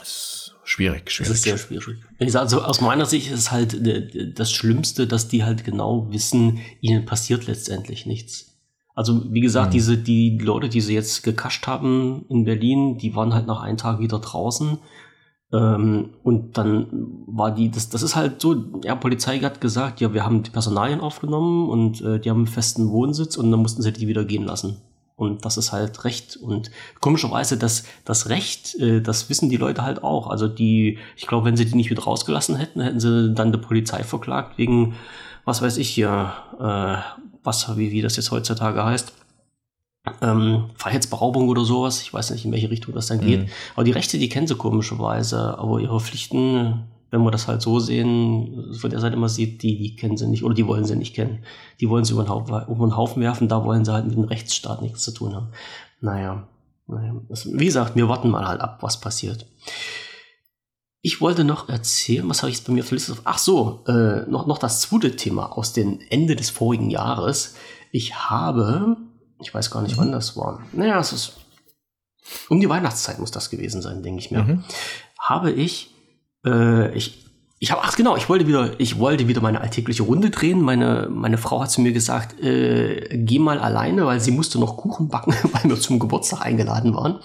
Ist schwierig, schwierig. Das ist sehr schwierig. Also aus meiner Sicht ist es halt äh, das Schlimmste, dass die halt genau wissen, ihnen passiert letztendlich nichts. Also wie gesagt, mhm. diese die Leute, die sie jetzt gekascht haben in Berlin, die waren halt nach einem Tag wieder draußen. Ähm, und dann war die, das, das ist halt so, ja, Polizei hat gesagt, ja, wir haben die Personalien aufgenommen und äh, die haben einen festen Wohnsitz und dann mussten sie die wieder gehen lassen. Und das ist halt Recht. Und komischerweise, das, das Recht, äh, das wissen die Leute halt auch. Also die, ich glaube, wenn sie die nicht mit rausgelassen hätten, hätten sie dann die Polizei verklagt wegen, was weiß ich hier, äh, was, wie, wie das jetzt heutzutage heißt. Ähm, Freiheitsberaubung oder sowas. Ich weiß nicht, in welche Richtung das dann geht. Mhm. Aber die Rechte, die kennen sie komischerweise. Aber ihre Pflichten, wenn wir das halt so sehen, von der Seite immer sieht, die, die kennen sie nicht oder die wollen sie nicht kennen. Die wollen sie über den, Haufen, über den Haufen werfen, da wollen sie halt mit dem Rechtsstaat nichts zu tun haben. Naja, naja. Das, wie gesagt, wir warten mal halt ab, was passiert. Ich wollte noch erzählen, was habe ich jetzt bei mir für Liste? Ach so, äh, noch, noch das zweite Thema aus dem Ende des vorigen Jahres. Ich habe, ich weiß gar nicht, mhm. wann das war. Naja, es ist um die Weihnachtszeit muss das gewesen sein, denke ich mir. Mhm. Habe ich äh, ich ich habe, ach genau, ich wollte wieder, ich wollte wieder meine alltägliche Runde drehen. Meine, meine Frau hat zu mir gesagt, äh, geh mal alleine, weil sie musste noch Kuchen backen, *laughs* weil wir zum Geburtstag eingeladen waren.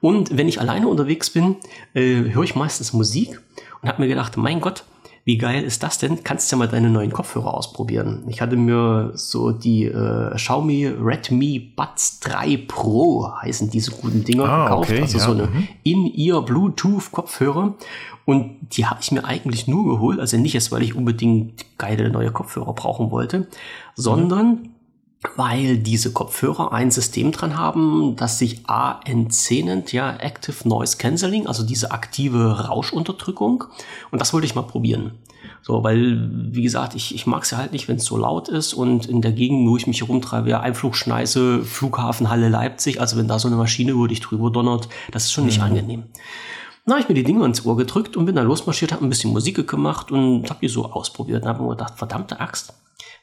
Und wenn ich alleine unterwegs bin, äh, höre ich meistens Musik und habe mir gedacht, mein Gott, wie geil ist das denn? Kannst du ja mal deine neuen Kopfhörer ausprobieren. Ich hatte mir so die äh, Xiaomi Redmi Buds 3 Pro heißen diese guten Dinger ah, gekauft. Okay, also ja. so eine mhm. In-Ear Bluetooth Kopfhörer. Und die habe ich mir eigentlich nur geholt, also nicht jetzt, weil ich unbedingt geile neue Kopfhörer brauchen wollte, sondern mhm. Weil diese Kopfhörer ein System dran haben, das sich ANC nennt, ja, Active Noise Cancelling, also diese aktive Rauschunterdrückung. Und das wollte ich mal probieren. So, weil, wie gesagt, ich, ich mag es ja halt nicht, wenn es so laut ist und in der Gegend, wo ich mich herumtreibe, ja, Einflugschneise, Flughafen, Halle Leipzig, also wenn da so eine Maschine über dich drüber donnert, das ist schon nicht mhm. angenehm. Dann habe ich mir die Dinge ins Ohr gedrückt und bin dann losmarschiert, habe ein bisschen Musik gemacht und habe die so ausprobiert. Dann habe mir gedacht, verdammte Axt,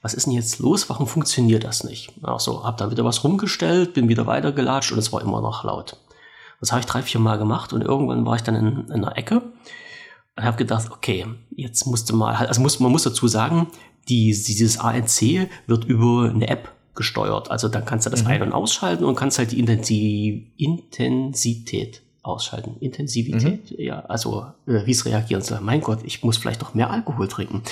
was ist denn jetzt los? Warum funktioniert das nicht? Ach so, habe dann wieder was rumgestellt, bin wieder weitergelatscht und es war immer noch laut. Das habe ich drei, vier Mal gemacht und irgendwann war ich dann in, in einer Ecke und habe gedacht, okay, jetzt musste mal, also muss, man muss dazu sagen, die, dieses ANC wird über eine App gesteuert. Also dann kannst du das mhm. ein- und ausschalten und kannst halt die Intensität ausschalten. Intensivität, mhm. ja, also äh, wie es reagieren soll. Mein Gott, ich muss vielleicht doch mehr Alkohol trinken.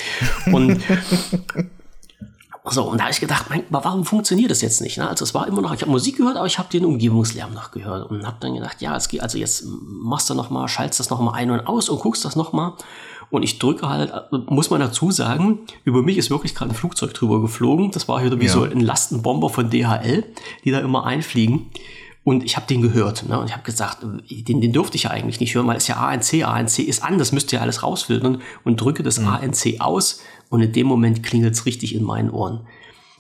Und *laughs* so, und da habe ich gedacht, mein, warum funktioniert das jetzt nicht? Ne? Also es war immer noch, ich habe Musik gehört, aber ich habe den Umgebungslärm noch gehört und habe dann gedacht, ja, es geht, also jetzt machst du noch mal, schaltest das noch mal ein und aus und guckst das noch mal. Und ich drücke halt, muss man dazu sagen, über mich ist wirklich gerade ein Flugzeug drüber geflogen. Das war hier wie ja. so ein Lastenbomber von DHL, die da immer einfliegen. Und ich habe den gehört. Ne? Und ich habe gesagt, den, den durfte ich ja eigentlich nicht hören, weil es ja ANC, ANC ist an, das müsste ja alles rausfiltern und drücke das mhm. ANC aus und in dem Moment klingelt es richtig in meinen Ohren.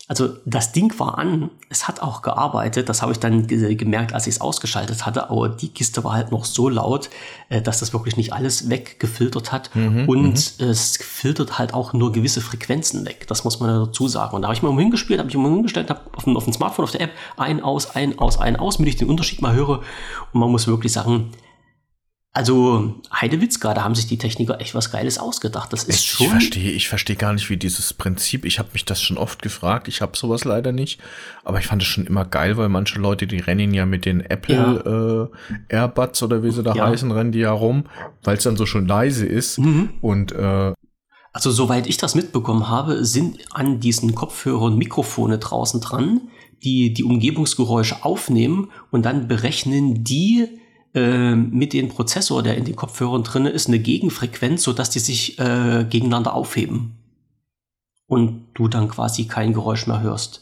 Also das Ding war an, es hat auch gearbeitet, das habe ich dann gemerkt, als ich es ausgeschaltet hatte, aber die Kiste war halt noch so laut, äh, dass das wirklich nicht alles weggefiltert hat mhm, und mhm. es filtert halt auch nur gewisse Frequenzen weg, das muss man dazu sagen. Und da habe ich mal hingespielt, habe ich mal hingestellt, habe auf, auf dem Smartphone, auf der App ein, aus, ein, aus, ein, aus, damit ich den Unterschied mal höre und man muss wirklich sagen, also Heidewitzka, da haben sich die Techniker echt was Geiles ausgedacht. Das ist ich, schon. Ich verstehe, ich verstehe gar nicht, wie dieses Prinzip. Ich habe mich das schon oft gefragt. Ich habe sowas leider nicht, aber ich fand es schon immer geil, weil manche Leute, die rennen ja mit den Apple ja. äh, Airbuds oder wie sie da ja. heißen, rennen die ja rum, weil es dann so schon leise ist. Mhm. Und äh, also soweit ich das mitbekommen habe, sind an diesen Kopfhörern Mikrofone draußen dran, die die Umgebungsgeräusche aufnehmen und dann berechnen die ähm, mit dem Prozessor, der in den Kopfhörern drin ist, eine Gegenfrequenz, sodass die sich äh, gegeneinander aufheben. Und du dann quasi kein Geräusch mehr hörst.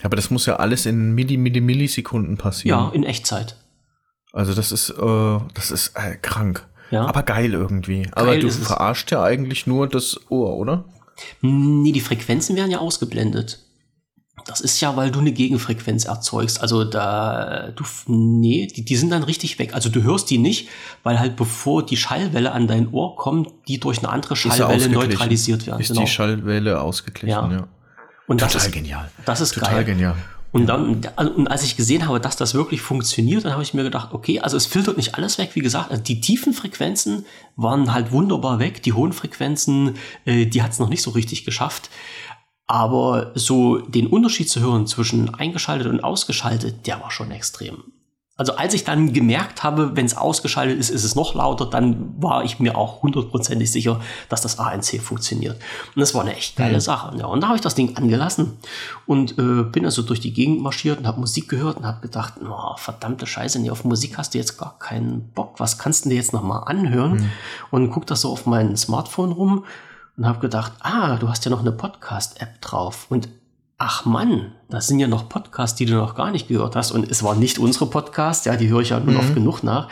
Ja, aber das muss ja alles in Milli, Milli, Millisekunden passieren. Ja, in Echtzeit. Also das ist, äh, das ist äh, krank. Ja. Aber geil irgendwie. Geil aber du verarscht ja eigentlich nur das Ohr, oder? Nee, die Frequenzen werden ja ausgeblendet. Das ist ja, weil du eine Gegenfrequenz erzeugst. Also da, du, nee, die, die sind dann richtig weg. Also du hörst die nicht, weil halt bevor die Schallwelle an dein Ohr kommt, die durch eine andere Schallwelle neutralisiert werden. Ist genau. die Schallwelle ausgeglichen, ja. ja. Und Total das ist, genial. Das ist Total geil. genial. Und dann, und als ich gesehen habe, dass das wirklich funktioniert, dann habe ich mir gedacht, okay, also es filtert nicht alles weg, wie gesagt, also die tiefen Frequenzen waren halt wunderbar weg, die hohen Frequenzen, äh, die hat es noch nicht so richtig geschafft. Aber so den Unterschied zu hören zwischen eingeschaltet und ausgeschaltet, der war schon extrem. Also als ich dann gemerkt habe, wenn es ausgeschaltet ist, ist es noch lauter, dann war ich mir auch hundertprozentig sicher, dass das ANC funktioniert. Und das war eine echt geile mhm. Sache. Ja, und da habe ich das Ding angelassen und äh, bin also durch die Gegend marschiert und habe Musik gehört und habe gedacht, oh, verdammte Scheiße, nee, auf Musik hast du jetzt gar keinen Bock. Was kannst du dir jetzt nochmal anhören? Mhm. Und guck das so auf mein Smartphone rum und habe gedacht, ah, du hast ja noch eine Podcast-App drauf. Und ach Mann, das sind ja noch Podcasts, die du noch gar nicht gehört hast. Und es war nicht unsere Podcast, ja, die höre ich ja nun mhm. oft genug nach.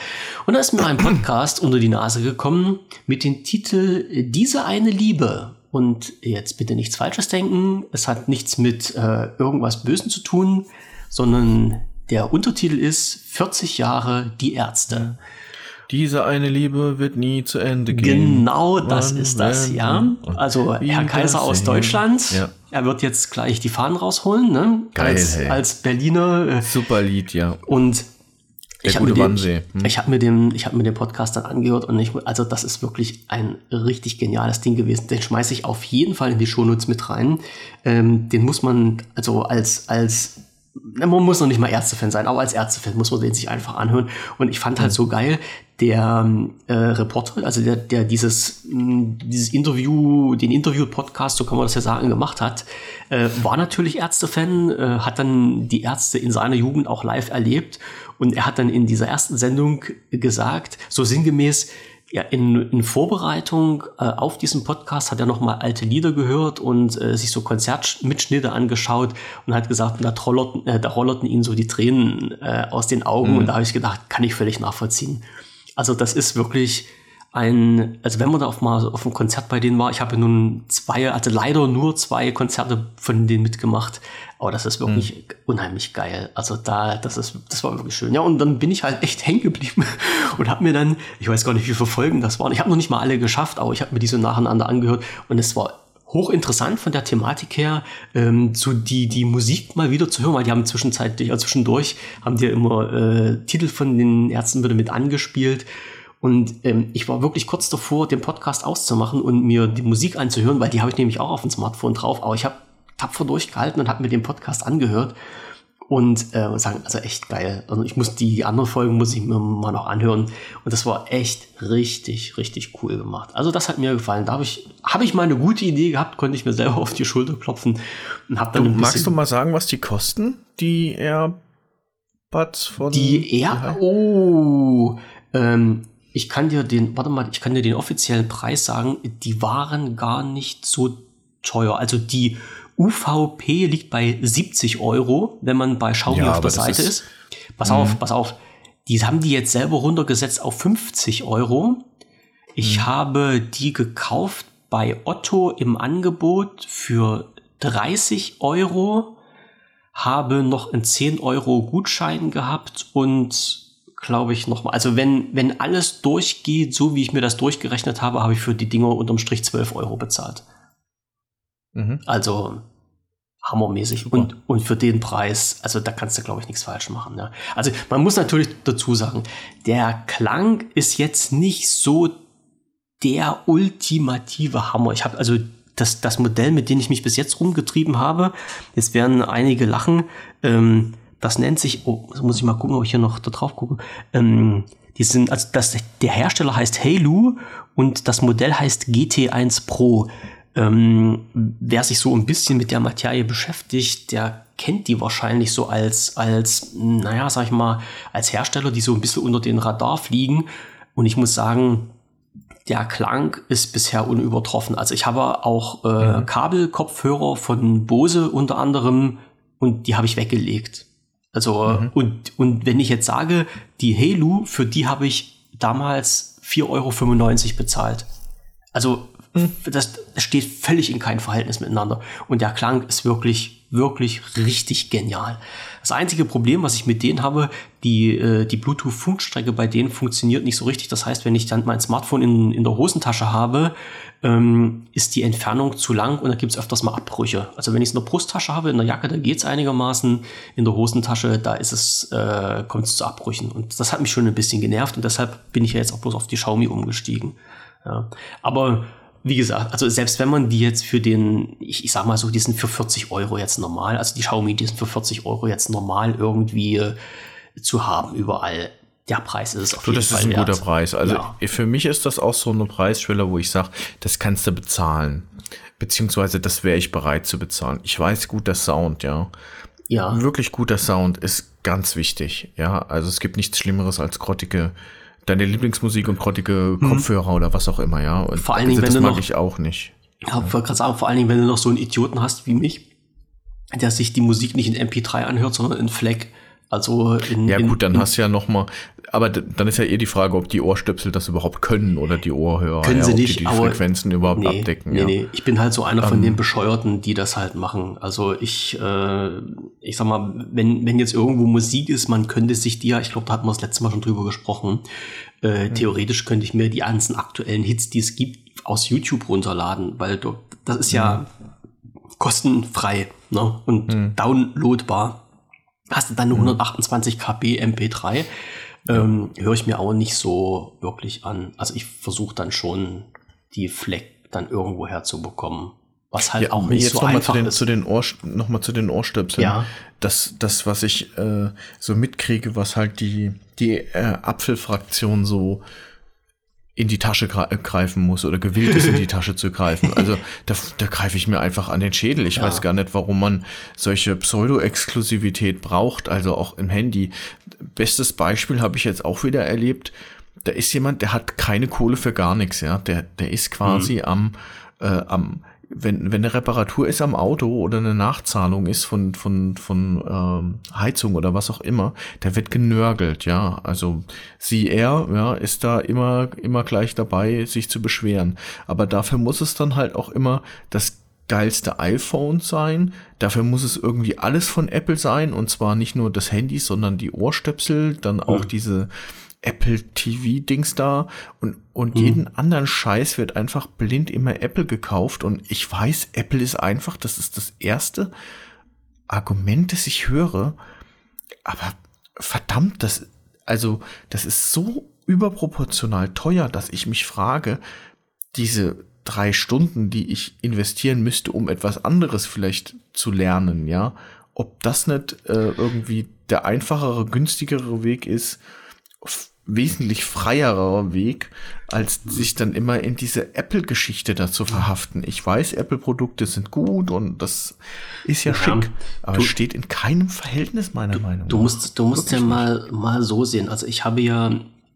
Und da ist mir ein Podcast unter die Nase gekommen mit dem Titel Diese eine Liebe. Und jetzt bitte nichts Falsches denken. Es hat nichts mit äh, irgendwas Bösen zu tun, sondern der Untertitel ist 40 Jahre die Ärzte. Mhm. Diese eine Liebe wird nie zu Ende gehen. Genau das ist das, ja. Also Herr Kaiser aus Deutschland, ja. er wird jetzt gleich die Fahnen rausholen, ne? Geil, als, hey. als Berliner. Äh, Super Lied, ja. Und ich habe mir, den, hm. ich hab mir, den, ich hab mir den Podcast dann angehört und ich, also das ist wirklich ein richtig geniales Ding gewesen. Den schmeiße ich auf jeden Fall in die Shownotes mit rein. Ähm, den muss man also als, als man muss noch nicht mal Ärztefan sein, aber als Ärztefan muss man den sich einfach anhören. Und ich fand halt mhm. so geil, der äh, Reporter, also der, der dieses, mh, dieses Interview, den Interview-Podcast, so kann man das ja sagen, gemacht hat, äh, war natürlich Ärztefan, äh, hat dann die Ärzte in seiner Jugend auch live erlebt. Und er hat dann in dieser ersten Sendung gesagt, so sinngemäß, ja, in, in Vorbereitung äh, auf diesen Podcast hat er nochmal alte Lieder gehört und äh, sich so Konzertmitschnitte angeschaut und hat gesagt, da, trollerten, äh, da rollerten ihn so die Tränen äh, aus den Augen. Mhm. Und da habe ich gedacht, kann ich völlig nachvollziehen. Also das ist wirklich ein, also wenn man da auf mal auf einem Konzert bei denen war, ich habe nun zwei, also leider nur zwei Konzerte von denen mitgemacht, aber das ist wirklich mhm. unheimlich geil. Also da, das ist, das war wirklich schön. Ja, und dann bin ich halt echt hängen geblieben *laughs* und habe mir dann, ich weiß gar nicht, wie viele Folgen das waren. Ich habe noch nicht mal alle geschafft, aber ich habe mir die so nacheinander angehört und es war hochinteressant von der Thematik her, ähm, so die, die Musik mal wieder zu hören, weil die haben zwischenzeitlich, also zwischendurch haben die ja immer äh, Titel von den Ärzten wieder mit angespielt. Und ähm, ich war wirklich kurz davor, den Podcast auszumachen und mir die Musik anzuhören, weil die habe ich nämlich auch auf dem Smartphone drauf. Aber ich habe tapfer durchgehalten und habe mir den Podcast angehört und äh, sagen, also echt geil. Also ich muss die, die anderen Folgen muss ich mir mal noch anhören und das war echt richtig, richtig cool gemacht. Also das hat mir gefallen. Da habe ich, habe ich mal eine gute Idee gehabt, konnte ich mir selber auf die Schulter klopfen und habe dann. Du, magst du mal sagen, was die kosten, die AirPods von? Die Air, oh, ähm, ich kann dir den, warte mal, ich kann dir den offiziellen Preis sagen, die waren gar nicht so teuer. Also die UVP liegt bei 70 Euro, wenn man bei Xiaomi ja, auf der Seite ist, ist. Pass auf, mhm. pass auf. Die haben die jetzt selber runtergesetzt auf 50 Euro. Ich mhm. habe die gekauft bei Otto im Angebot für 30 Euro, habe noch einen 10 Euro Gutschein gehabt und glaube ich, nochmal. Also wenn, wenn alles durchgeht, so wie ich mir das durchgerechnet habe, habe ich für die Dinger unterm Strich 12 Euro bezahlt. Mhm. Also hammermäßig. Und, und für den Preis, also da kannst du, glaube ich, nichts falsch machen. Ja. Also man muss natürlich dazu sagen, der Klang ist jetzt nicht so der ultimative Hammer. Ich habe also das, das Modell, mit dem ich mich bis jetzt rumgetrieben habe, jetzt werden einige lachen, ähm, das nennt sich, oh, muss ich mal gucken, ob ich hier noch da drauf gucke. Ähm, die sind, also das, der Hersteller heißt Halo und das Modell heißt GT1 Pro. Ähm, wer sich so ein bisschen mit der Materie beschäftigt, der kennt die wahrscheinlich so als, als, naja, sag ich mal, als Hersteller, die so ein bisschen unter den Radar fliegen. Und ich muss sagen, der Klang ist bisher unübertroffen. Also ich habe auch äh, mhm. Kabelkopfhörer von Bose unter anderem und die habe ich weggelegt. Also mhm. und, und wenn ich jetzt sage, die Halo, für die habe ich damals 4,95 Euro bezahlt. Also. Das steht völlig in kein Verhältnis miteinander. Und der Klang ist wirklich, wirklich richtig genial. Das einzige Problem, was ich mit denen habe, die, äh, die Bluetooth-Funkstrecke bei denen funktioniert nicht so richtig. Das heißt, wenn ich dann mein Smartphone in, in der Hosentasche habe, ähm, ist die Entfernung zu lang und da gibt es öfters mal Abbrüche. Also wenn ich es in der Brusttasche habe, in der Jacke, da geht es einigermaßen. In der Hosentasche, da ist es, äh, kommt es zu Abbrüchen. Und das hat mich schon ein bisschen genervt und deshalb bin ich ja jetzt auch bloß auf die Xiaomi umgestiegen. Ja. Aber wie gesagt, also selbst wenn man die jetzt für den, ich, ich sag mal so, die sind für 40 Euro jetzt normal, also die Xiaomi, die sind für 40 Euro jetzt normal irgendwie äh, zu haben überall. Der Preis ist es auf so, jeden das Fall. Das ist ein wert. guter Preis. Also ja. für mich ist das auch so eine Preisschwelle, wo ich sage, das kannst du bezahlen. Beziehungsweise das wäre ich bereit zu bezahlen. Ich weiß, guter Sound, ja. Ja. Wirklich guter Sound ist ganz wichtig. Ja, also es gibt nichts Schlimmeres als grottige deine Lieblingsmusik und grottige mhm. Kopfhörer hm. oder was auch immer, ja. Und vor allen Dingen, also, wenn du mag noch, ich auch nicht. Ja, gerade sagen, vor allen Dingen, wenn du noch so einen Idioten hast wie mich, der sich die Musik nicht in MP3 anhört, sondern in FLAC. Also in, ja gut, dann in, hast du ja noch mal, aber dann ist ja eher die Frage, ob die Ohrstöpsel das überhaupt können oder die Ohrhörer. Können ja, sie nicht, die, die Frequenzen überhaupt nee, abdecken. Nee, ja. nee, ich bin halt so einer von um, den Bescheuerten, die das halt machen. Also ich, äh, ich sag mal, wenn, wenn jetzt irgendwo Musik ist, man könnte sich die ja, ich glaube, da hatten wir das letzte Mal schon drüber gesprochen, äh, mhm. theoretisch könnte ich mir die ganzen aktuellen Hits, die es gibt, aus YouTube runterladen, weil du, das ist ja mhm. kostenfrei ne? und mhm. downloadbar hast du dann eine 128 KB MP3. Ähm, Höre ich mir auch nicht so wirklich an. Also ich versuche dann schon die Fleck dann irgendwo herzubekommen. Was halt ja, auch nicht jetzt so noch einfach mal zu den, ist. Zu den Ohr, noch mal zu den Ohrstöpseln. Ja. Das, das, was ich äh, so mitkriege, was halt die, die äh, Apfelfraktion so in die Tasche äh, greifen muss oder gewillt ist, in die *laughs* Tasche zu greifen. Also da, da greife ich mir einfach an den Schädel. Ich ja. weiß gar nicht, warum man solche Pseudo-Exklusivität braucht, also auch im Handy. Bestes Beispiel habe ich jetzt auch wieder erlebt. Da ist jemand, der hat keine Kohle für gar nichts, ja. Der, der ist quasi mhm. am, äh, am wenn, wenn eine Reparatur ist am Auto oder eine Nachzahlung ist von, von, von ähm, Heizung oder was auch immer, da wird genörgelt, ja. Also sie er, ja, ist da immer, immer gleich dabei, sich zu beschweren. Aber dafür muss es dann halt auch immer das geilste iPhone sein. Dafür muss es irgendwie alles von Apple sein und zwar nicht nur das Handy, sondern die Ohrstöpsel, dann auch mhm. diese Apple TV-Dings da und, und mhm. jeden anderen Scheiß wird einfach blind immer Apple gekauft und ich weiß, Apple ist einfach, das ist das erste Argument, das ich höre, aber verdammt, das, also, das ist so überproportional teuer, dass ich mich frage, diese drei Stunden, die ich investieren müsste, um etwas anderes vielleicht zu lernen, ja, ob das nicht äh, irgendwie der einfachere, günstigere Weg ist, wesentlich freierer Weg, als sich dann immer in diese Apple-Geschichte dazu verhaften. Ich weiß, Apple-Produkte sind gut und das ist ja, ja schick, aber du, es steht in keinem Verhältnis meiner du, Meinung du nach. Musst, du musst ja mal, mal so sehen. Also ich habe ja,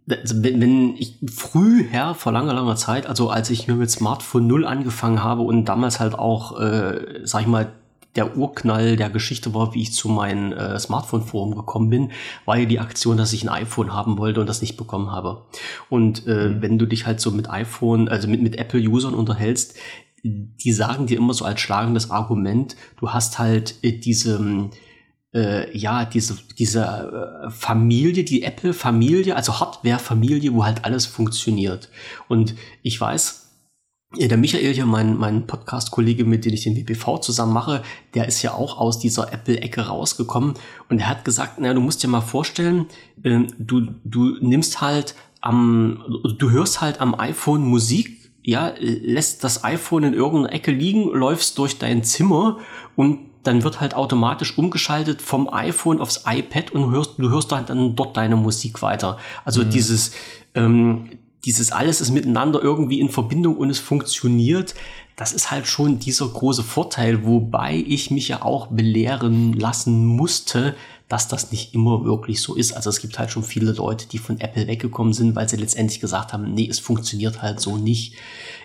also wenn, wenn ich früher, vor langer, langer Zeit, also als ich mir mit Smartphone 0 angefangen habe und damals halt auch, äh, sag ich mal, der Urknall der Geschichte war, wie ich zu meinem äh, Smartphone-Forum gekommen bin, war ja die Aktion, dass ich ein iPhone haben wollte und das nicht bekommen habe. Und äh, mhm. wenn du dich halt so mit iPhone, also mit, mit Apple-Usern unterhältst, die sagen dir immer so als schlagendes Argument, du hast halt äh, diese, äh, ja, diese, diese äh, Familie, die Apple-Familie, also Hardware-Familie, wo halt alles funktioniert. Und ich weiß, der Michael hier, mein, mein Podcast-Kollege, mit dem ich den WPV zusammen mache, der ist ja auch aus dieser Apple-Ecke rausgekommen und er hat gesagt, na, du musst dir mal vorstellen, äh, du, du nimmst halt am, du hörst halt am iPhone Musik, ja, lässt das iPhone in irgendeiner Ecke liegen, läufst durch dein Zimmer und dann wird halt automatisch umgeschaltet vom iPhone aufs iPad und du hörst, du hörst halt dann dort deine Musik weiter. Also mhm. dieses, ähm, dieses alles ist miteinander irgendwie in Verbindung und es funktioniert. Das ist halt schon dieser große Vorteil, wobei ich mich ja auch belehren lassen musste, dass das nicht immer wirklich so ist. Also es gibt halt schon viele Leute, die von Apple weggekommen sind, weil sie letztendlich gesagt haben, nee, es funktioniert halt so nicht.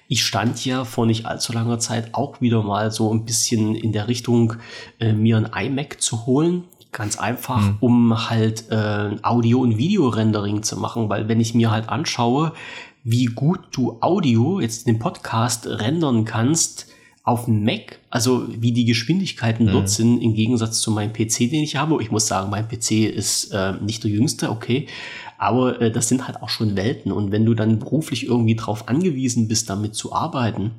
Ich stand ja vor nicht allzu langer Zeit auch wieder mal so ein bisschen in der Richtung, äh, mir ein iMac zu holen. Ganz einfach, mhm. um halt äh, Audio- und Videorendering zu machen, weil wenn ich mir halt anschaue, wie gut du Audio jetzt den Podcast rendern kannst auf dem Mac, also wie die Geschwindigkeiten mhm. dort sind im Gegensatz zu meinem PC, den ich habe. Ich muss sagen, mein PC ist äh, nicht der jüngste, okay, aber äh, das sind halt auch schon Welten und wenn du dann beruflich irgendwie drauf angewiesen bist, damit zu arbeiten,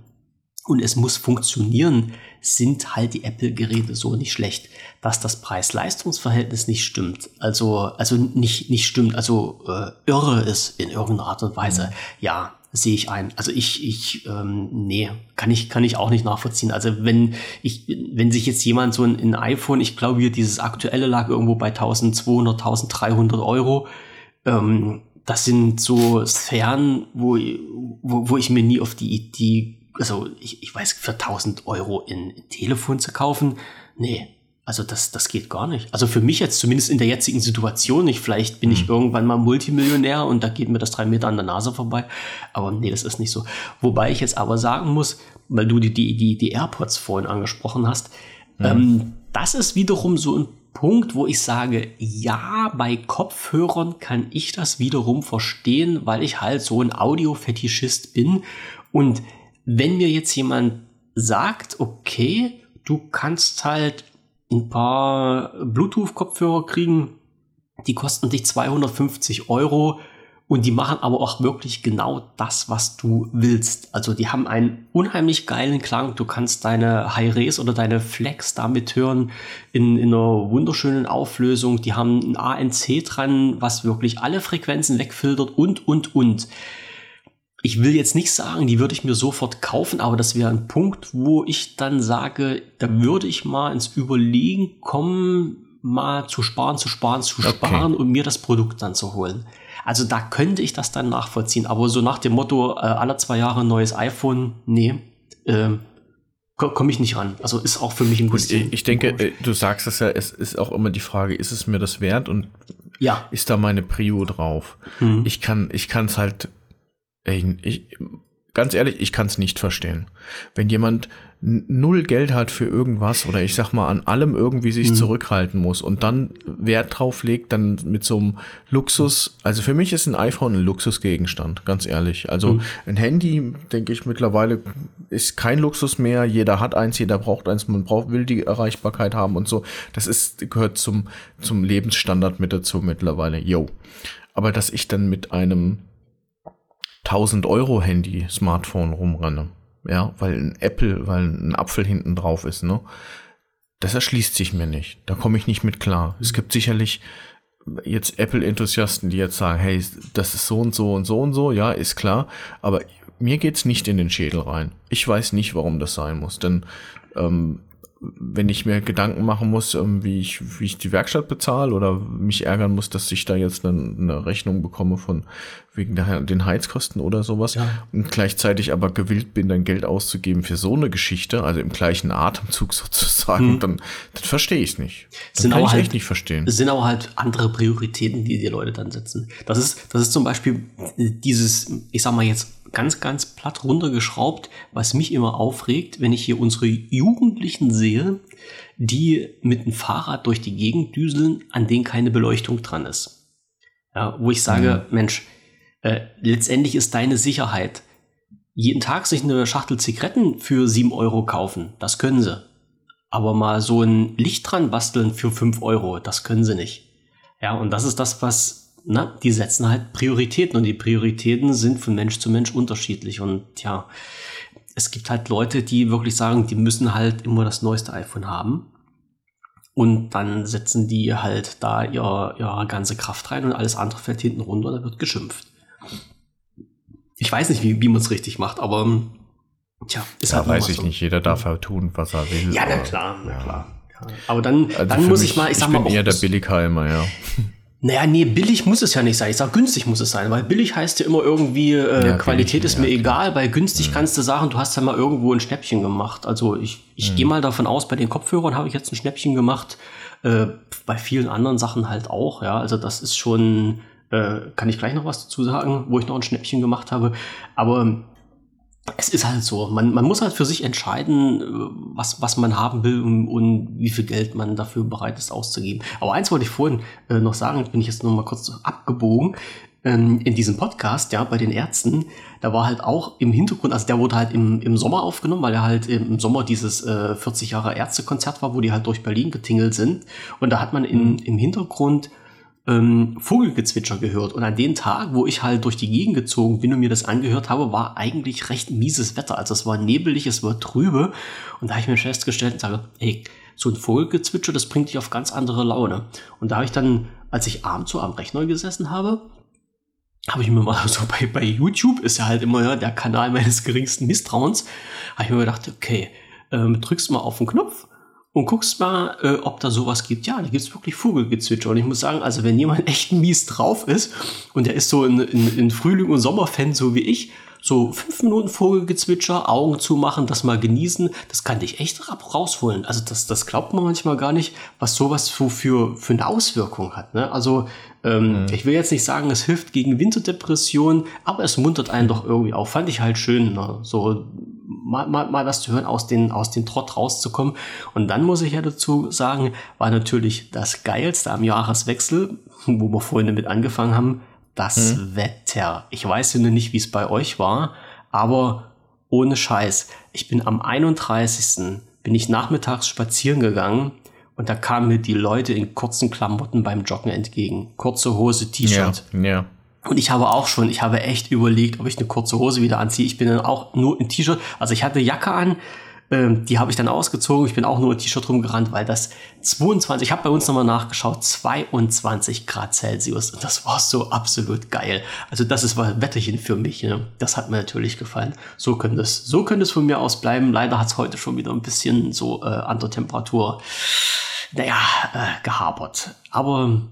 und es muss funktionieren, sind halt die Apple-Geräte so nicht schlecht. Dass das Preis-Leistungs-Verhältnis nicht stimmt, also, also nicht, nicht stimmt, also äh, irre ist in irgendeiner Art und Weise, mhm. ja, sehe ich ein. Also ich, ich, ähm, nee, kann ich, kann ich auch nicht nachvollziehen. Also wenn ich, wenn sich jetzt jemand so ein, ein iPhone, ich glaube hier dieses aktuelle lag irgendwo bei 1200, 1300 Euro, ähm, das sind so Sphären, wo, wo, wo ich mir nie auf die Idee also ich, ich weiß, für 1000 Euro in, in Telefon zu kaufen, nee, also das, das geht gar nicht. Also für mich jetzt zumindest in der jetzigen Situation nicht. Vielleicht bin ich irgendwann mal Multimillionär und da geht mir das drei Meter an der Nase vorbei. Aber nee, das ist nicht so. Wobei ich jetzt aber sagen muss, weil du die, die, die, die AirPods vorhin angesprochen hast, mhm. ähm, das ist wiederum so ein Punkt, wo ich sage, ja, bei Kopfhörern kann ich das wiederum verstehen, weil ich halt so ein Audio-Fetischist bin und wenn mir jetzt jemand sagt, okay, du kannst halt ein paar Bluetooth-Kopfhörer kriegen, die kosten dich 250 Euro und die machen aber auch wirklich genau das, was du willst. Also die haben einen unheimlich geilen Klang. Du kannst deine Hi-Res oder deine Flex damit hören in, in einer wunderschönen Auflösung. Die haben ein ANC dran, was wirklich alle Frequenzen wegfiltert und, und, und ich will jetzt nicht sagen, die würde ich mir sofort kaufen, aber das wäre ein Punkt, wo ich dann sage, da würde ich mal ins Überlegen kommen, mal zu sparen, zu sparen, zu sparen okay. und mir das Produkt dann zu holen. Also da könnte ich das dann nachvollziehen, aber so nach dem Motto, äh, alle zwei Jahre ein neues iPhone, nee, äh, komme ich nicht ran. Also ist auch für mich ein bisschen. Ich, ich denke, äh, du sagst es ja, es ist auch immer die Frage, ist es mir das wert und ja. ist da meine Prio drauf? Hm. Ich kann, ich kann es halt ich, ich, ganz ehrlich, ich kann es nicht verstehen. Wenn jemand null Geld hat für irgendwas oder ich sag mal an allem irgendwie sich mhm. zurückhalten muss und dann Wert drauf legt, dann mit so einem Luxus, also für mich ist ein iPhone ein Luxusgegenstand, ganz ehrlich. Also mhm. ein Handy, denke ich mittlerweile, ist kein Luxus mehr. Jeder hat eins, jeder braucht eins, man braucht, will die Erreichbarkeit haben und so. Das ist, gehört zum, zum Lebensstandard mit dazu mittlerweile. Yo. Aber dass ich dann mit einem 1000 Euro Handy, Smartphone rumrenne. Ja, weil ein Apple, weil ein Apfel hinten drauf ist, ne? Das erschließt sich mir nicht. Da komme ich nicht mit klar. Es gibt sicherlich jetzt Apple-Enthusiasten, die jetzt sagen, hey, das ist so und so und so und so, ja, ist klar. Aber mir geht's nicht in den Schädel rein. Ich weiß nicht, warum das sein muss. Denn ähm, wenn ich mir Gedanken machen muss, ähm, wie ich, wie ich die Werkstatt bezahle oder mich ärgern muss, dass ich da jetzt eine, eine Rechnung bekomme von wegen der, den Heizkosten oder sowas ja. und gleichzeitig aber gewillt bin, dann Geld auszugeben für so eine Geschichte, also im gleichen Atemzug *laughs* sozusagen, hm. dann, dann verstehe ich es nicht. Das sind kann ich halt, echt nicht verstehen. Sind aber halt andere Prioritäten, die die Leute dann setzen. Das ist, das ist zum Beispiel dieses, ich sag mal jetzt ganz, ganz platt runtergeschraubt, was mich immer aufregt, wenn ich hier unsere Jugendlichen sehe, die mit dem Fahrrad durch die Gegend düseln, an denen keine Beleuchtung dran ist. Ja, wo ich sage, mhm. Mensch, äh, letztendlich ist deine Sicherheit, jeden Tag sich eine Schachtel Zigaretten für sieben Euro kaufen, das können sie. Aber mal so ein Licht dran basteln für fünf Euro, das können sie nicht. Ja, und das ist das, was na, die setzen halt Prioritäten und die Prioritäten sind von Mensch zu Mensch unterschiedlich und ja, es gibt halt Leute, die wirklich sagen, die müssen halt immer das neueste iPhone haben. Und dann setzen die halt da ihre, ihre ganze Kraft rein und alles andere fällt hinten runter und dann wird geschimpft. Ich weiß nicht, wie, wie man es richtig macht, aber tja, ist ja, halt weiß ich so. nicht. Jeder darf halt tun, was er will. Ja, na klar, na klar. Aber dann, also dann muss mich, ich mal, ich sag ich mal. Ich bin eher der Billigheimer, ja. Naja, nee, billig muss es ja nicht sein. Ich sag, günstig muss es sein, weil billig heißt ja immer irgendwie, äh, ja, Qualität ist mir ja, egal. Bei günstig mhm. kannst du sagen, du hast ja mal irgendwo ein Schnäppchen gemacht. Also ich, ich mhm. gehe mal davon aus, bei den Kopfhörern habe ich jetzt ein Schnäppchen gemacht. Äh, bei vielen anderen Sachen halt auch, ja. Also das ist schon, äh, kann ich gleich noch was dazu sagen, wo ich noch ein Schnäppchen gemacht habe. Aber es ist halt so, man, man muss halt für sich entscheiden, äh, was, was man haben will und, und wie viel Geld man dafür bereit ist auszugeben. Aber eins wollte ich vorhin äh, noch sagen, bin ich jetzt noch mal kurz abgebogen. Ähm, in diesem Podcast, ja, bei den Ärzten, da war halt auch im Hintergrund, also der wurde halt im, im Sommer aufgenommen, weil er halt im Sommer dieses äh, 40 Jahre Ärztekonzert war, wo die halt durch Berlin getingelt sind. Und da hat man in, im Hintergrund ähm, Vogelgezwitscher gehört. Und an den Tag, wo ich halt durch die Gegend gezogen bin und mir das angehört habe, war eigentlich recht mieses Wetter. Also es war nebelig, es war trübe. Und da habe ich mir festgestellt und sage, ey, so ein Vogelgezwitscher, das bringt dich auf ganz andere Laune. Und da habe ich dann, als ich abends so am Rechner gesessen habe, habe ich mir mal *laughs* so bei, bei YouTube, ist ja halt immer ja, der Kanal meines geringsten Misstrauens, habe ich mir gedacht, okay, ähm, drückst mal auf den Knopf und guckst mal, äh, ob da sowas gibt. Ja, da gibt's wirklich Vogelgezwitscher. Und ich muss sagen, also wenn jemand *laughs* echt mies drauf ist und der ist so in, in, in Frühling- und Sommerfan, so wie ich, so fünf Minuten Vogelgezwitscher, Augen zumachen, das mal genießen, das kann dich echt rausholen. Also das, das glaubt man manchmal gar nicht, was sowas für, für, für eine Auswirkung hat. Ne? Also ähm, mhm. ich will jetzt nicht sagen, es hilft gegen Winterdepression, aber es muntert einen doch irgendwie auf. Fand ich halt schön, ne? so mal, mal, mal was zu hören, aus den, aus den Trott rauszukommen. Und dann muss ich ja dazu sagen, war natürlich das Geilste am Jahreswechsel, wo wir vorhin damit angefangen haben, das hm. Wetter. Ich weiß ja nicht, wie es bei euch war, aber ohne Scheiß. Ich bin am 31. bin ich nachmittags spazieren gegangen und da kamen mir die Leute in kurzen Klamotten beim Joggen entgegen. Kurze Hose, T-Shirt. Ja, ja. Und ich habe auch schon, ich habe echt überlegt, ob ich eine kurze Hose wieder anziehe. Ich bin dann auch nur in T-Shirt. Also ich hatte Jacke an, ähm, die habe ich dann ausgezogen. Ich bin auch nur in T-Shirt rumgerannt, weil das 22, ich habe bei uns nochmal nachgeschaut, 22 Grad Celsius. Und das war so absolut geil. Also das ist ein Wetterchen für mich. Ne? Das hat mir natürlich gefallen. So könnte es, so könnte es von mir aus bleiben. Leider hat es heute schon wieder ein bisschen so äh, an der Temperatur, naja, äh, gehabert. Aber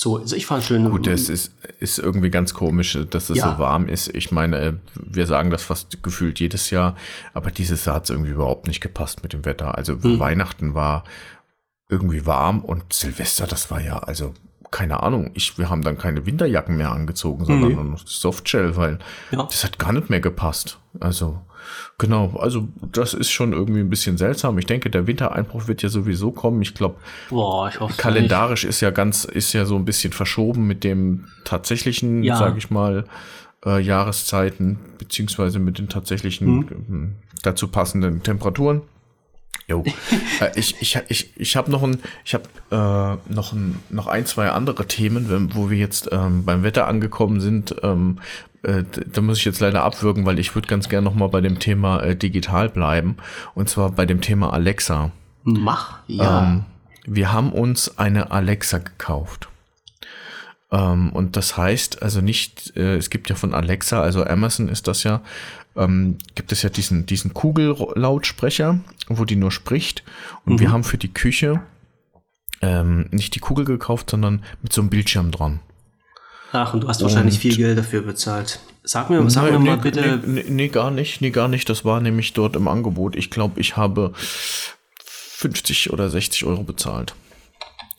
so, also ich fand schön. Gut, es ist, ist irgendwie ganz komisch, dass es ja. so warm ist. Ich meine, wir sagen das fast gefühlt jedes Jahr, aber dieses Jahr hat es irgendwie überhaupt nicht gepasst mit dem Wetter. Also hm. Weihnachten war irgendwie warm und Silvester, das war ja, also keine Ahnung, ich, wir haben dann keine Winterjacken mehr angezogen, sondern mhm. nur noch Softshell, weil ja. das hat gar nicht mehr gepasst. Also Genau, also das ist schon irgendwie ein bisschen seltsam. Ich denke, der Wintereinbruch wird ja sowieso kommen. Ich glaube, kalendarisch nicht. ist ja ganz, ist ja so ein bisschen verschoben mit dem tatsächlichen, ja. sage ich mal, äh, Jahreszeiten, beziehungsweise mit den tatsächlichen hm. dazu passenden Temperaturen. Jo. *laughs* äh, ich ich, ich, ich habe noch ein, ich habe äh, noch ein, noch ein, zwei andere Themen, wo wir jetzt ähm, beim Wetter angekommen sind, ähm, äh, da muss ich jetzt leider abwürgen, weil ich würde ganz gerne noch mal bei dem Thema äh, digital bleiben und zwar bei dem Thema Alexa. Mach, ja. Ähm, wir haben uns eine Alexa gekauft. Ähm, und das heißt also nicht, äh, es gibt ja von Alexa, also Amazon ist das ja, ähm, gibt es ja diesen, diesen Kugellautsprecher, wo die nur spricht. Und mhm. wir haben für die Küche ähm, nicht die Kugel gekauft, sondern mit so einem Bildschirm dran. Ach, und du hast wahrscheinlich und viel Geld dafür bezahlt. Sag mir, sag mir mal nee, bitte. Nee, nee, gar nicht, nee, gar nicht. Das war nämlich dort im Angebot. Ich glaube, ich habe 50 oder 60 Euro bezahlt.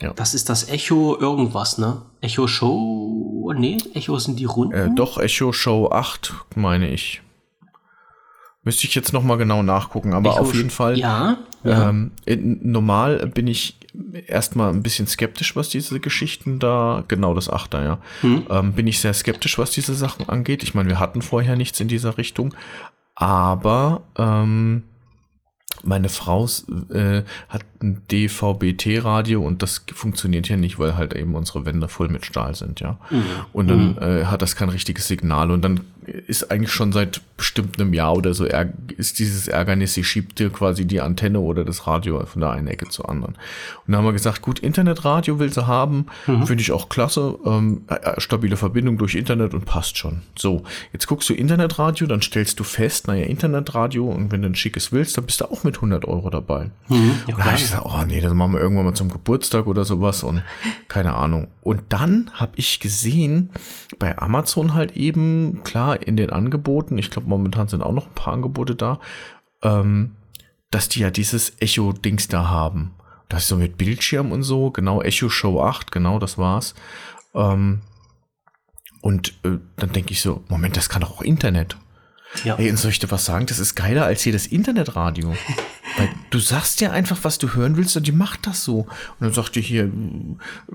Ja. Das ist das Echo irgendwas, ne? Echo Show. Nee, Echo sind die Runden. Äh, doch, Echo Show 8, meine ich. Müsste ich jetzt nochmal genau nachgucken, aber Echo auf jeden Fall. Ja. Ähm, normal bin ich erstmal ein bisschen skeptisch, was diese Geschichten da, genau das Achter, ja. Hm. Ähm, bin ich sehr skeptisch, was diese Sachen angeht. Ich meine, wir hatten vorher nichts in dieser Richtung, aber ähm, meine Frau äh, hat ein DVB-T-Radio und das funktioniert hier nicht, weil halt eben unsere Wände voll mit Stahl sind, ja. Mhm. Und dann mhm. äh, hat das kein richtiges Signal und dann ist eigentlich schon seit bestimmt einem Jahr oder so, ist dieses Ärgernis, sie schiebt dir quasi die Antenne oder das Radio von der einen Ecke zur anderen. Und dann haben wir gesagt, gut, Internetradio will sie haben, mhm. finde ich auch klasse, ähm, äh, stabile Verbindung durch Internet und passt schon. So, jetzt guckst du Internetradio, dann stellst du fest, naja, Internetradio und wenn du ein schickes willst, dann bist du auch mit 100 Euro dabei. Mhm, ja, und dann habe ich gesagt, oh nee, das machen wir irgendwann mal zum Geburtstag oder sowas und *laughs* keine Ahnung. Und dann habe ich gesehen, bei Amazon halt eben, klar, in den Angeboten, ich glaube, momentan sind auch noch ein paar Angebote da, ähm, dass die ja dieses Echo-Dings da haben. Das ist so mit Bildschirm und so, genau, Echo Show 8, genau, das war's. Ähm, und äh, dann denke ich so, Moment, das kann doch auch Internet. Ja. Ey, und soll ich dir was sagen? Das ist geiler als jedes Internetradio. *laughs* Weil du sagst ja einfach, was du hören willst und die macht das so. Und dann sagt die hier,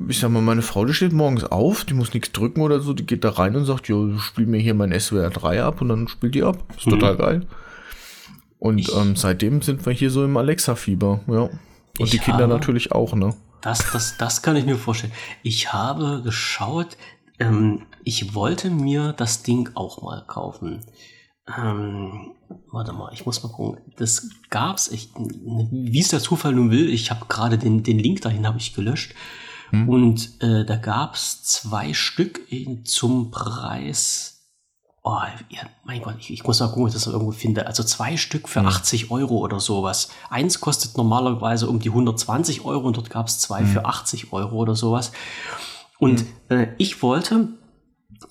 ich sag mal, meine Frau, die steht morgens auf, die muss nichts drücken oder so, die geht da rein und sagt, jo, spiel mir hier mein SWR 3 ab und dann spielt die ab. Ist mhm. total geil. Und ähm, seitdem sind wir hier so im Alexa-Fieber, ja. Und die Kinder natürlich auch, ne? Das, das, das kann ich mir vorstellen. Ich habe geschaut, ähm, ich wollte mir das Ding auch mal kaufen. Ähm, warte mal, ich muss mal gucken. Das gab's, ich, wie es der Zufall nun will, ich habe gerade den, den Link dahin habe ich gelöscht. Hm. Und äh, da gab's zwei Stück in, zum Preis. Oh, ja, mein Gott, ich, ich muss mal gucken, ob ich das irgendwo finde. Also zwei Stück für hm. 80 Euro oder sowas. Eins kostet normalerweise um die 120 Euro und dort gab's zwei hm. für 80 Euro oder sowas. Und hm. äh, ich wollte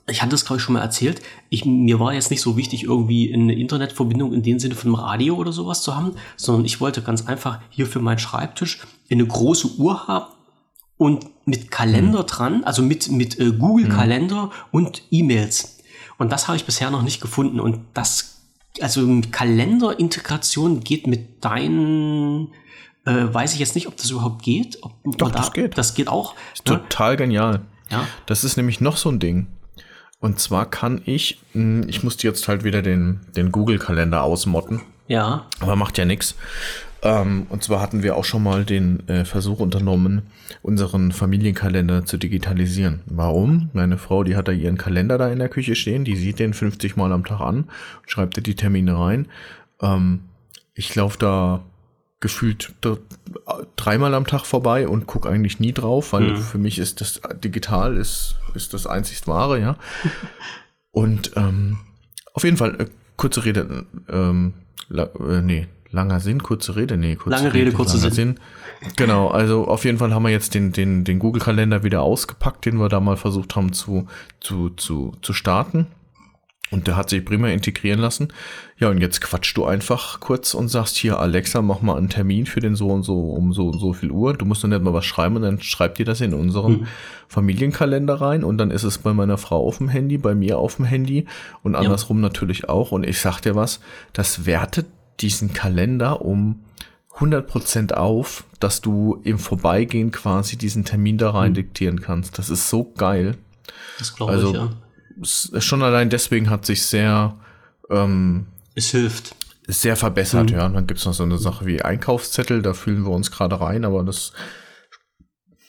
ich hatte das, glaube ich, schon mal erzählt. Ich, mir war jetzt nicht so wichtig, irgendwie eine Internetverbindung in dem Sinne von einem Radio oder sowas zu haben, sondern ich wollte ganz einfach hier für meinen Schreibtisch eine große Uhr haben und mit Kalender mhm. dran, also mit, mit äh, Google mhm. Kalender und E-Mails. Und das habe ich bisher noch nicht gefunden. Und das, also Kalenderintegration geht mit deinen äh, weiß ich jetzt nicht, ob das überhaupt geht. Ob Doch, das da, geht. Das geht auch. Ne? total genial. Ja. Das ist nämlich noch so ein Ding. Und zwar kann ich, hm, ich musste jetzt halt wieder den, den Google-Kalender ausmotten. Ja. Aber macht ja nichts. Ähm, und zwar hatten wir auch schon mal den äh, Versuch unternommen, unseren Familienkalender zu digitalisieren. Warum? Meine Frau, die hat da ihren Kalender da in der Küche stehen, die sieht den 50 Mal am Tag an, schreibt da die Termine rein. Ähm, ich laufe da gefühlt dreimal am Tag vorbei und gucke eigentlich nie drauf, weil mhm. für mich ist das digital ist, ist das einzig wahre, ja. *laughs* Und ähm, auf jeden Fall, äh, kurze Rede, ähm, la, äh, nee, langer Sinn, kurze Rede, nee, kurze Lange Rede, Rede kurze Sinn. Sinn. Genau, also auf jeden Fall haben wir jetzt den, den, den Google-Kalender wieder ausgepackt, den wir da mal versucht haben zu, zu, zu, zu starten. Und der hat sich prima integrieren lassen. Ja, und jetzt quatschst du einfach kurz und sagst hier, Alexa, mach mal einen Termin für den so und so um so und so viel Uhr. Du musst dann nicht mal was schreiben und dann schreibt dir das in unseren mhm. Familienkalender rein und dann ist es bei meiner Frau auf dem Handy, bei mir auf dem Handy und andersrum ja. natürlich auch. Und ich sag dir was, das wertet diesen Kalender um 100% auf, dass du im Vorbeigehen quasi diesen Termin da rein mhm. diktieren kannst. Das ist so geil. Das glaube also, ich, ja schon allein deswegen hat sich sehr ähm, es hilft sehr verbessert, mhm. ja. Und dann gibt's noch so eine Sache wie Einkaufszettel, da fühlen wir uns gerade rein, aber das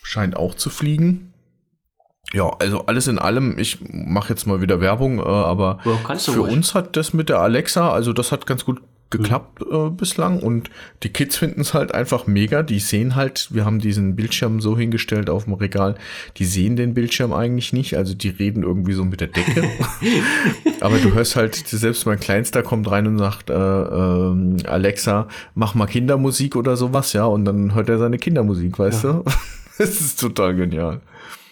scheint auch zu fliegen. Ja, also alles in allem, ich mache jetzt mal wieder Werbung, äh, aber ja, für ruhig. uns hat das mit der Alexa, also das hat ganz gut geklappt äh, bislang und die Kids finden es halt einfach mega. Die sehen halt, wir haben diesen Bildschirm so hingestellt auf dem Regal, die sehen den Bildschirm eigentlich nicht, also die reden irgendwie so mit der Decke. *laughs* Aber du hörst halt, selbst mein Kleinster kommt rein und sagt, äh, äh, Alexa, mach mal Kindermusik oder sowas, ja, und dann hört er seine Kindermusik, weißt ja. du? *laughs* das ist total genial.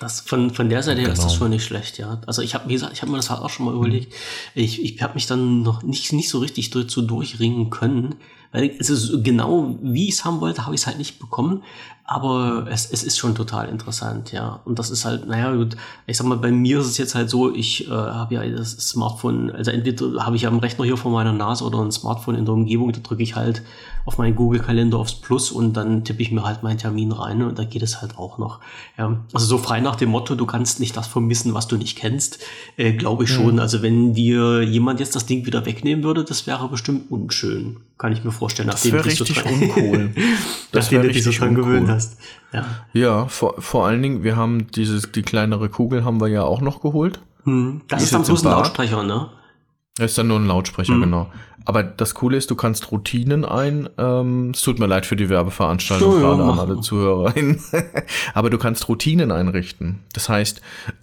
Das von, von der Seite her genau. ist das genau. schon nicht schlecht, ja. Also ich habe, wie gesagt, ich habe mir das halt auch schon mal überlegt. Ich, ich habe mich dann noch nicht, nicht so richtig dazu durchringen können, weil es ist genau, wie ich es haben wollte, habe ich es halt nicht bekommen. Aber es, es ist schon total interessant, ja. Und das ist halt, naja, gut, ich sag mal, bei mir ist es jetzt halt so, ich äh, habe ja das Smartphone, also entweder habe ich am Rechner hier vor meiner Nase oder ein Smartphone in der Umgebung, da drücke ich halt auf meinen Google-Kalender aufs Plus und dann tippe ich mir halt meinen Termin rein und da geht es halt auch noch. Ja, also so frei nach dem Motto, du kannst nicht das vermissen, was du nicht kennst, äh, glaube ich schon. Mhm. Also wenn dir jemand jetzt das Ding wieder wegnehmen würde, das wäre bestimmt unschön. Kann ich mir vorstellen, nachdem das du dich so dran, uncool. *laughs* das nachdem du dich so dran gewöhnt hast. Ja, ja vor, vor allen Dingen, wir haben dieses, die kleinere Kugel haben wir ja auch noch geholt. Hm. Das ist, ist dann bloß ein Lautsprecher, ne? Das ist dann nur ein Lautsprecher, mhm. genau. Aber das Coole ist, du kannst Routinen ein. Ähm, es tut mir leid für die Werbeveranstaltung, so, gerade an alle ZuhörerInnen. *laughs* Aber du kannst Routinen einrichten. Das heißt,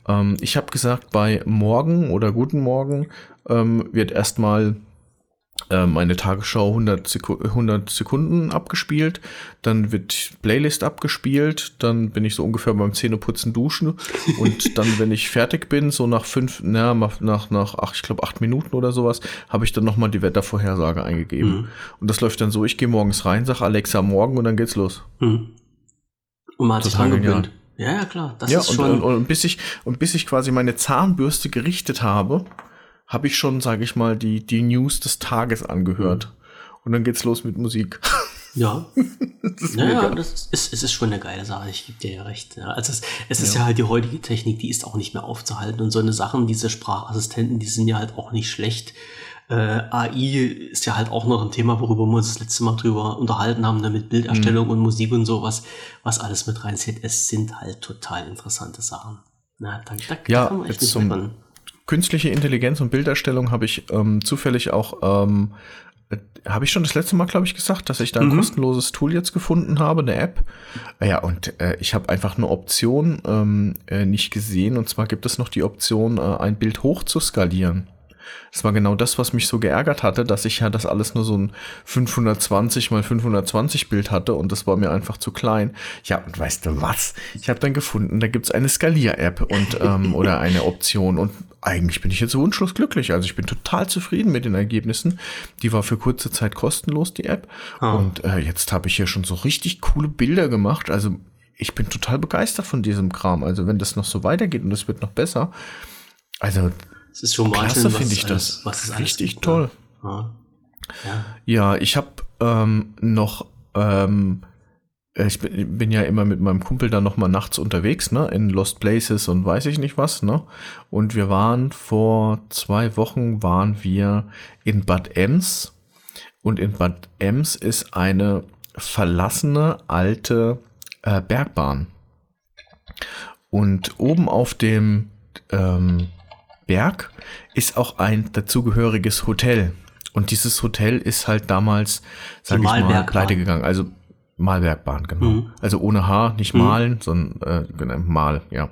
ähm, ich habe gesagt, bei Morgen oder Guten Morgen ähm, wird erstmal meine Tagesschau 100, Seku 100 Sekunden abgespielt, dann wird Playlist abgespielt, dann bin ich so ungefähr beim Zähneputzen duschen *laughs* und dann, wenn ich fertig bin, so nach fünf, na, nach, nach, ach, ich glaube acht Minuten oder sowas, habe ich dann nochmal die Wettervorhersage eingegeben. Mhm. Und das läuft dann so, ich gehe morgens rein, sag Alexa morgen und dann geht's los. Mhm. Und man hat sich dran gewöhnt. Ja, ja, klar. Das ja, ist und, schon und, und, bis ich, und bis ich quasi meine Zahnbürste gerichtet habe, habe ich schon, sage ich mal, die, die News des Tages angehört. Mhm. Und dann geht's los mit Musik. Ja. *laughs* das ja, das ist, es ist schon eine geile Sache, ich gebe dir ja recht. Ja. Also es, es ist ja. ja halt die heutige Technik, die ist auch nicht mehr aufzuhalten. Und so eine Sachen, diese Sprachassistenten, die sind ja halt auch nicht schlecht. Äh, AI ist ja halt auch noch ein Thema, worüber wir uns das letzte Mal drüber unterhalten haben, ne, mit Bilderstellung mhm. und Musik und sowas, was alles mit reinzieht. Es sind halt total interessante Sachen. Na, da, da, ja, echt nicht zum, künstliche Intelligenz und Bilderstellung habe ich ähm, zufällig auch, ähm, äh, habe ich schon das letzte Mal, glaube ich, gesagt, dass ich da ein mhm. kostenloses Tool jetzt gefunden habe, eine App. Ja, und äh, ich habe einfach eine Option ähm, äh, nicht gesehen. Und zwar gibt es noch die Option, äh, ein Bild hoch zu skalieren. Das war genau das, was mich so geärgert hatte, dass ich ja das alles nur so ein 520 mal 520 Bild hatte und das war mir einfach zu klein. Ja, und weißt du was? Ich habe dann gefunden, da gibt's eine Skalier-App und ähm, *laughs* oder eine Option und eigentlich bin ich jetzt wunschlos glücklich. Also ich bin total zufrieden mit den Ergebnissen. Die war für kurze Zeit kostenlos, die App. Ah. Und äh, jetzt habe ich hier schon so richtig coole Bilder gemacht. Also ich bin total begeistert von diesem Kram. Also wenn das noch so weitergeht und es wird noch besser. Also es ist schon Klasse finde ich das. Was ist richtig gibt, toll. Ja, ja. ja ich habe ähm, noch ähm, ich bin, bin, ja immer mit meinem Kumpel dann noch mal nachts unterwegs, ne, in Lost Places und weiß ich nicht was, ne? Und wir waren vor zwei Wochen waren wir in Bad Ems und in Bad Ems ist eine verlassene alte äh, Bergbahn und oben auf dem ähm, Berg ist auch ein dazugehöriges Hotel. Und dieses Hotel ist halt damals, sag ich mal, pleite gegangen. Also Malbergbahn, genau. Mhm. Also ohne H, nicht mhm. malen, sondern äh, genau, mal, ja.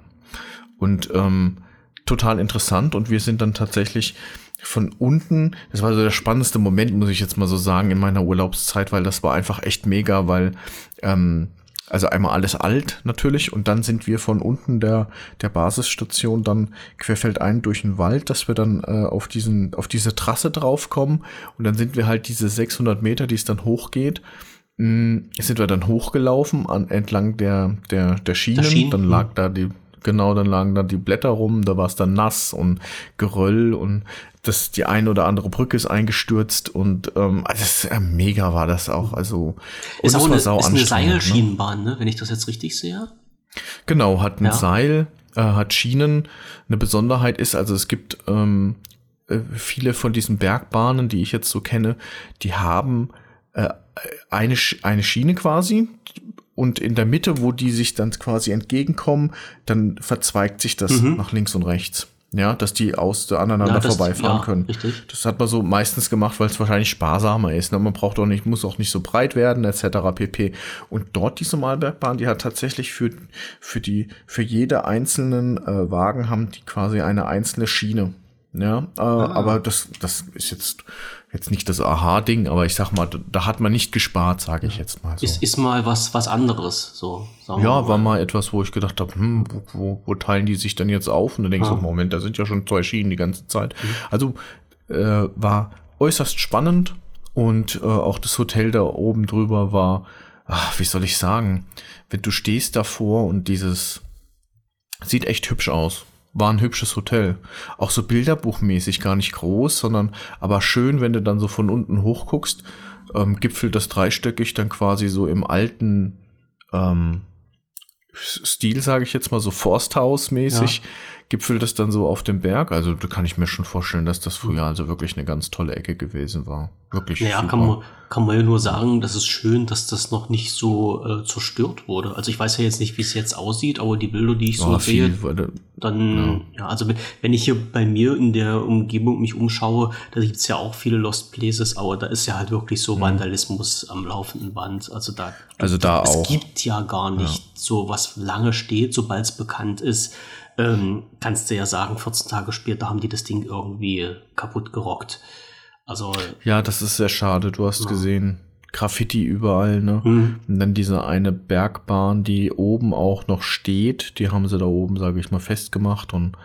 Und ähm, total interessant. Und wir sind dann tatsächlich von unten, das war so der spannendste Moment, muss ich jetzt mal so sagen, in meiner Urlaubszeit, weil das war einfach echt mega, weil ähm, also einmal alles alt natürlich und dann sind wir von unten der, der Basisstation dann querfeldein durch den Wald, dass wir dann äh, auf, diesen, auf diese Trasse draufkommen und dann sind wir halt diese 600 Meter, die es dann hochgeht, mh, hm, sind wir dann hochgelaufen an, entlang der, der, der Schienen, Schienen. dann lag da die genau, dann lagen da die Blätter rum, da war es dann nass und Geröll und das, die eine oder andere Brücke ist eingestürzt und ähm, also das, äh, mega war das auch. Also ist auch eine, ist eine ne? Seilschienenbahn, ne? wenn ich das jetzt richtig sehe. Genau, hat ein ja. Seil, äh, hat Schienen. Eine Besonderheit ist, also es gibt ähm, äh, viele von diesen Bergbahnen, die ich jetzt so kenne, die haben äh, eine, eine Schiene quasi, und in der Mitte, wo die sich dann quasi entgegenkommen, dann verzweigt sich das mhm. nach links und rechts. Ja, dass die aus aneinander ja, das, vorbeifahren ja, können. Richtig. Das hat man so meistens gemacht, weil es wahrscheinlich sparsamer ist. Ne? Man braucht auch nicht, muss auch nicht so breit werden, etc. pp. Und dort diese Malbergbahn, die hat tatsächlich für, für die, für jede einzelnen äh, Wagen haben die quasi eine einzelne Schiene. Ja, äh, ah. aber das, das ist jetzt jetzt nicht das Aha-Ding, aber ich sag mal, da hat man nicht gespart, sage ich jetzt mal so. Ist, ist mal was, was anderes, so. ja, mal. war mal etwas, wo ich gedacht habe, hm, wo, wo, wo teilen die sich denn jetzt auf? Und dann denkst du, ah. Moment, da sind ja schon zwei Schienen die ganze Zeit. Mhm. Also äh, war äußerst spannend und äh, auch das Hotel da oben drüber war, ach, wie soll ich sagen, wenn du stehst davor und dieses sieht echt hübsch aus war ein hübsches Hotel. Auch so bilderbuchmäßig, gar nicht groß, sondern aber schön, wenn du dann so von unten hochguckst, ähm, gipfelt das dreistöckig dann quasi so im alten ähm, Stil, sage ich jetzt mal, so Forsthaus-mäßig, ja. Gipfelt es dann so auf dem Berg. Also da kann ich mir schon vorstellen, dass das früher also wirklich eine ganz tolle Ecke gewesen war. Wirklich. Ja, naja, kann man, kann man ja nur sagen, das ist schön, dass das noch nicht so äh, zerstört wurde. Also ich weiß ja jetzt nicht, wie es jetzt aussieht, aber die Bilder, die ich so ja, sehe, viel, dann, ja. ja. also wenn ich hier bei mir in der Umgebung mich umschaue, da gibt's ja auch viele Lost Places, aber da ist ja halt wirklich so mhm. Vandalismus am laufenden Band. Also da, also da es auch. Es gibt ja gar nicht ja. so, was lange steht, sobald es bekannt ist. Ähm, kannst du ja sagen, 14 Tage später haben die das Ding irgendwie kaputt gerockt. Also. Ja, das ist sehr schade. Du hast ja. gesehen, Graffiti überall, ne? Mhm. Und dann diese eine Bergbahn, die oben auch noch steht, die haben sie da oben, sage ich mal, festgemacht und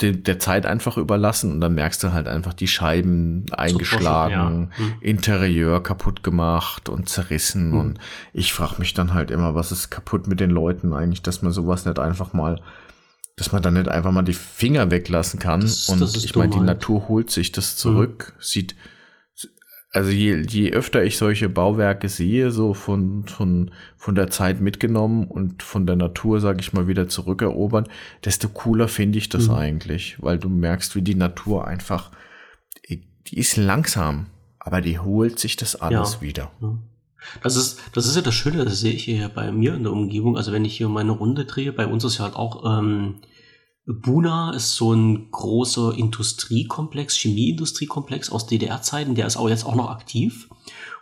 de der Zeit einfach überlassen und dann merkst du halt einfach die Scheiben eingeschlagen, ja. mhm. Interieur kaputt gemacht und zerrissen mhm. und ich frage mich dann halt immer, was ist kaputt mit den Leuten eigentlich, dass man sowas nicht einfach mal dass man dann nicht einfach mal die Finger weglassen kann. Das, und das ich meine, die Natur holt sich das zurück. Mhm. Sieht, also je, je öfter ich solche Bauwerke sehe, so von, von, von der Zeit mitgenommen und von der Natur, sage ich mal, wieder zurückerobern, desto cooler finde ich das mhm. eigentlich, weil du merkst, wie die Natur einfach, die ist langsam, aber die holt sich das alles ja. wieder. Mhm. Das ist, das ist ja das Schöne, das sehe ich hier bei mir in der Umgebung. Also wenn ich hier meine Runde drehe, bei uns ist ja halt auch ähm, Buna ist so ein großer Industriekomplex, Chemieindustriekomplex aus DDR-Zeiten, der ist auch jetzt auch noch aktiv.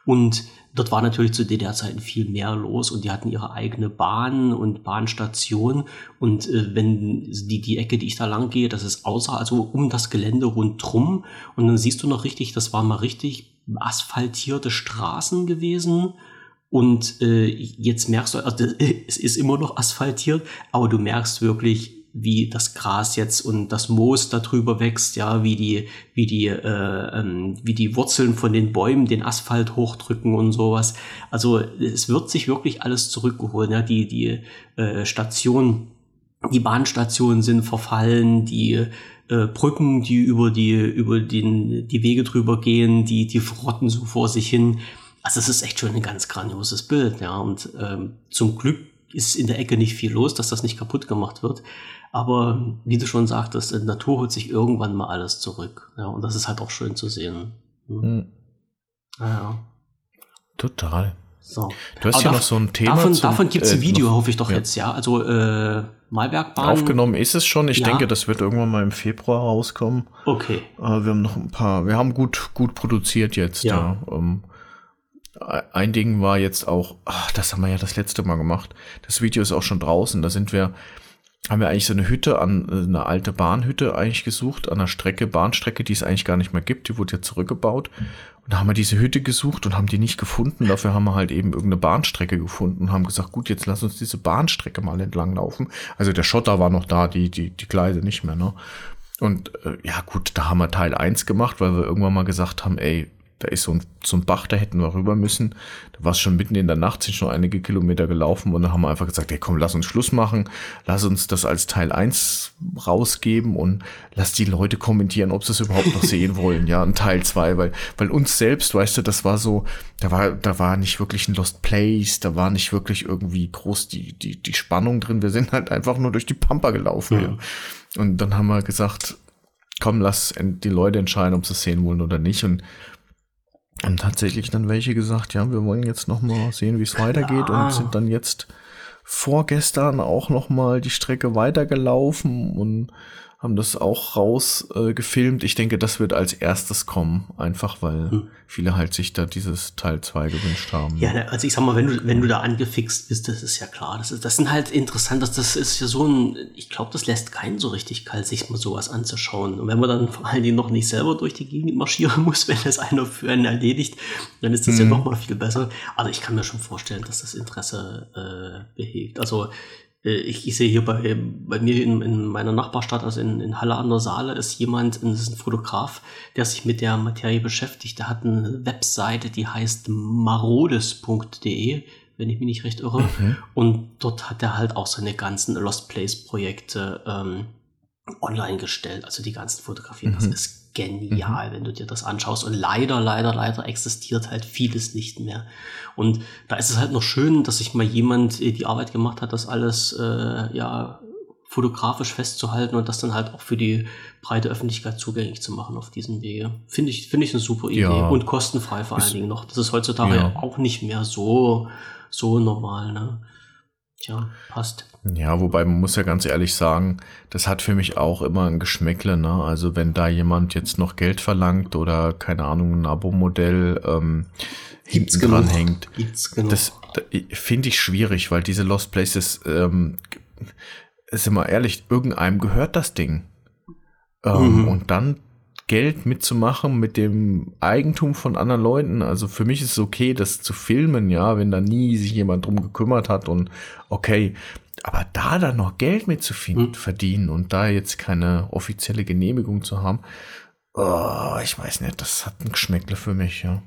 Und dort war natürlich zu DDR-Zeiten viel mehr los und die hatten ihre eigene Bahn und Bahnstation. Und äh, wenn die, die Ecke, die ich da lang gehe, das ist außer, also um das Gelände rundrum. Und dann siehst du noch richtig, das war mal richtig asphaltierte Straßen gewesen. Und äh, jetzt merkst du, also, es ist immer noch asphaltiert, aber du merkst wirklich, wie das Gras jetzt und das Moos darüber wächst, ja, wie die, wie die, äh, ähm, wie die Wurzeln von den Bäumen den Asphalt hochdrücken und sowas. Also es wird sich wirklich alles zurückgeholt. Ja, die die äh, Station, die Bahnstationen sind verfallen, die äh, Brücken, die über die, über den, die Wege drüber gehen, die, die frotten so vor sich hin. Also es ist echt schon ein ganz grandioses Bild, ja. Und ähm, zum Glück ist in der Ecke nicht viel los, dass das nicht kaputt gemacht wird. Aber wie du schon sagtest, die Natur holt sich irgendwann mal alles zurück. Ja, und das ist halt auch schön zu sehen. Hm. Hm. Ja. Total. So. Du hast ja noch so ein Thema. Davon, davon gibt es ein äh, Video, noch, hoffe ich doch ja. jetzt, ja. Also äh, Malbergbahn. Aufgenommen ist es schon. Ich ja. denke, das wird irgendwann mal im Februar rauskommen. Okay. Äh, wir haben noch ein paar, wir haben gut, gut produziert jetzt. Ja. ja. Ähm, ein Ding war jetzt auch, ach, das haben wir ja das letzte Mal gemacht. Das Video ist auch schon draußen. Da sind wir, haben wir eigentlich so eine Hütte an, eine alte Bahnhütte eigentlich gesucht, an einer Strecke, Bahnstrecke, die es eigentlich gar nicht mehr gibt. Die wurde ja zurückgebaut. Und da haben wir diese Hütte gesucht und haben die nicht gefunden. Dafür haben wir halt eben irgendeine Bahnstrecke gefunden und haben gesagt, gut, jetzt lass uns diese Bahnstrecke mal entlang laufen. Also der Schotter war noch da, die, die, die Gleise nicht mehr, ne? Und äh, ja gut, da haben wir Teil eins gemacht, weil wir irgendwann mal gesagt haben, ey, da ist so ein, so ein Bach, da hätten wir rüber müssen. Da war es schon mitten in der Nacht, sind schon einige Kilometer gelaufen und dann haben wir einfach gesagt, hey komm, lass uns Schluss machen, lass uns das als Teil eins rausgeben und lass die Leute kommentieren, ob sie es überhaupt noch sehen wollen, ja, ein Teil zwei, weil, weil uns selbst, weißt du, das war so, da war, da war nicht wirklich ein Lost Place, da war nicht wirklich irgendwie groß die, die, die Spannung drin. Wir sind halt einfach nur durch die Pampa gelaufen, ja. ja. Und dann haben wir gesagt, komm, lass die Leute entscheiden, ob sie es sehen wollen oder nicht. Und haben tatsächlich dann welche gesagt, ja, wir wollen jetzt noch mal sehen, wie es weitergeht und sind dann jetzt vorgestern auch noch mal die Strecke weitergelaufen und haben das auch rausgefilmt. Äh, ich denke, das wird als erstes kommen, einfach weil hm. viele halt sich da dieses Teil 2 gewünscht haben. Ja, also ich sag mal, wenn du, wenn du da angefixt bist, das ist ja klar. Das, ist, das sind halt interessant, das, das ist ja so ein, ich glaube, das lässt keinen so richtig kalt, sich mal sowas anzuschauen. Und wenn man dann vor allen Dingen noch nicht selber durch die Gegend marschieren *laughs* muss, wenn das einer für einen erledigt, dann ist das mhm. ja noch mal viel besser. Aber ich kann mir schon vorstellen, dass das Interesse äh, behegt. Also ich, ich sehe hier bei, bei mir in, in meiner Nachbarstadt, also in, in Halle an der Saale, ist jemand, das ist ein Fotograf, der sich mit der Materie beschäftigt. Der hat eine Webseite, die heißt marodes.de, wenn ich mich nicht recht irre. Mhm. Und dort hat er halt auch seine ganzen Lost Place Projekte ähm, online gestellt, also die ganzen Fotografien. Mhm. Das ist genial, mhm. wenn du dir das anschaust. Und leider, leider, leider existiert halt vieles nicht mehr. Und da ist es halt noch schön, dass sich mal jemand äh, die Arbeit gemacht hat, das alles äh, ja fotografisch festzuhalten und das dann halt auch für die breite Öffentlichkeit zugänglich zu machen auf diesem Wege. Finde ich, finde ich eine super Idee ja. und kostenfrei vor allen Dingen noch. Das ist heutzutage ja. auch nicht mehr so, so normal, ne? Tja, passt. Ja, wobei man muss ja ganz ehrlich sagen, das hat für mich auch immer ein Geschmäckle, ne? Also wenn da jemand jetzt noch Geld verlangt oder keine Ahnung, ein Abo-Modell ähm, hinten dran hängt, das, das finde ich schwierig, weil diese Lost Places ähm, ist immer ehrlich, irgendeinem gehört das Ding. Ähm, mhm. Und dann Geld mitzumachen mit dem Eigentum von anderen Leuten. Also für mich ist es okay, das zu filmen, ja, wenn da nie sich jemand drum gekümmert hat und okay. Aber da dann noch Geld mit zu mhm. verdienen und da jetzt keine offizielle Genehmigung zu haben, oh, ich weiß nicht, das hat ein Geschmäckle für mich, ja.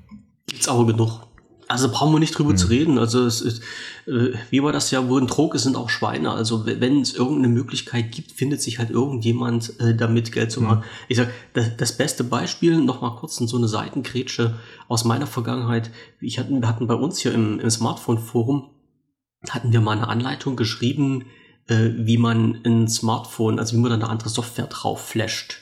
Gibt's aber genug. Also brauchen wir nicht drüber hm. zu reden. Also es ist, äh, wie war das ja, wo ein Trog ist, sind auch Schweine. Also wenn es irgendeine Möglichkeit gibt, findet sich halt irgendjemand äh, damit Geld zu machen. Hm. Ich sag, das, das beste Beispiel, noch mal kurz in so eine Seitengrätsche aus meiner Vergangenheit. Ich hatten, wir hatten bei uns hier im, im Smartphone-Forum, hatten wir mal eine Anleitung geschrieben, äh, wie man ein Smartphone, also wie man da eine andere Software drauf flasht.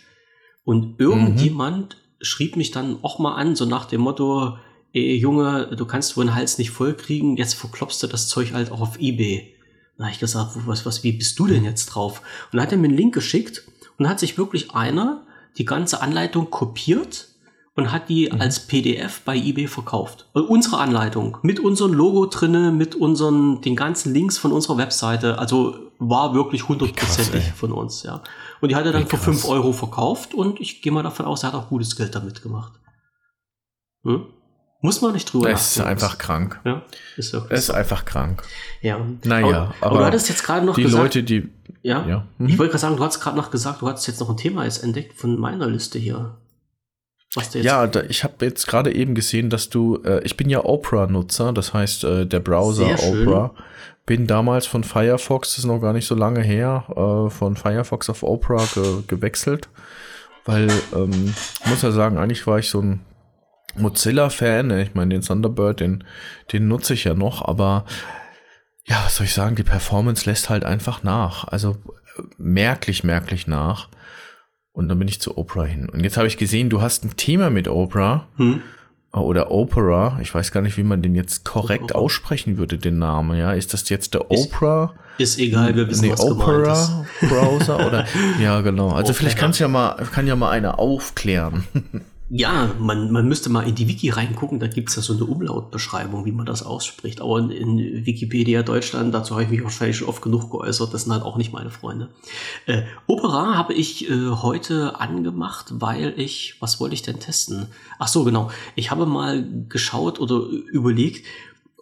Und irgendjemand mhm. schrieb mich dann auch mal an, so nach dem Motto, ey, Junge, du kannst wohl den Hals nicht voll kriegen, jetzt verklopst du das Zeug halt auch auf Ebay. Da habe ich gesagt, was, was, wie bist du denn jetzt drauf? Und dann hat er mir einen Link geschickt und hat sich wirklich einer die ganze Anleitung kopiert und hat die mhm. als PDF bei eBay verkauft. Unsere Anleitung mit unserem Logo drinne, mit unseren den ganzen Links von unserer Webseite. Also war wirklich hundertprozentig von uns, ja. Und die hat er dann für fünf Euro verkauft und ich gehe mal davon aus, er hat auch gutes Geld damit gemacht. Hm? Muss man nicht drüber Es ist einfach krank. Ja, ist wirklich Es ist einfach krank. Ja. Naja, aber, aber, aber du hattest jetzt gerade noch die gesagt. Leute, die. Ja. ja. Mhm. Ich wollte gerade sagen, du hast gerade noch gesagt, du hattest jetzt noch ein Thema jetzt entdeckt von meiner Liste hier. Ja, da, ich habe jetzt gerade eben gesehen, dass du, äh, ich bin ja Opera-Nutzer, das heißt äh, der Browser Opera. Bin damals von Firefox, das ist noch gar nicht so lange her, äh, von Firefox auf Opera ge gewechselt, weil, ähm, muss ja sagen, eigentlich war ich so ein Mozilla-Fan, ne? ich meine, den Thunderbird, den, den nutze ich ja noch, aber ja, was soll ich sagen, die Performance lässt halt einfach nach. Also merklich, merklich nach. Und dann bin ich zu Opera hin. Und jetzt habe ich gesehen, du hast ein Thema mit Opera. Hm. Oder Opera. Ich weiß gar nicht, wie man den jetzt korrekt aussprechen würde, den Namen. Ja, ist das jetzt der? Ist, ist egal, wir wissen, nee, was Opera Browser oder? *laughs* ja, genau. Also Opera. vielleicht kannst ja mal, kann ja mal einer aufklären. *laughs* Ja, man, man müsste mal in die Wiki reingucken, da gibt's ja so eine Umlautbeschreibung, wie man das ausspricht. Aber in, in Wikipedia Deutschland, dazu habe ich mich wahrscheinlich schon oft genug geäußert, das sind halt auch nicht meine Freunde. Äh, Opera habe ich äh, heute angemacht, weil ich, was wollte ich denn testen? Ach so, genau. Ich habe mal geschaut oder überlegt,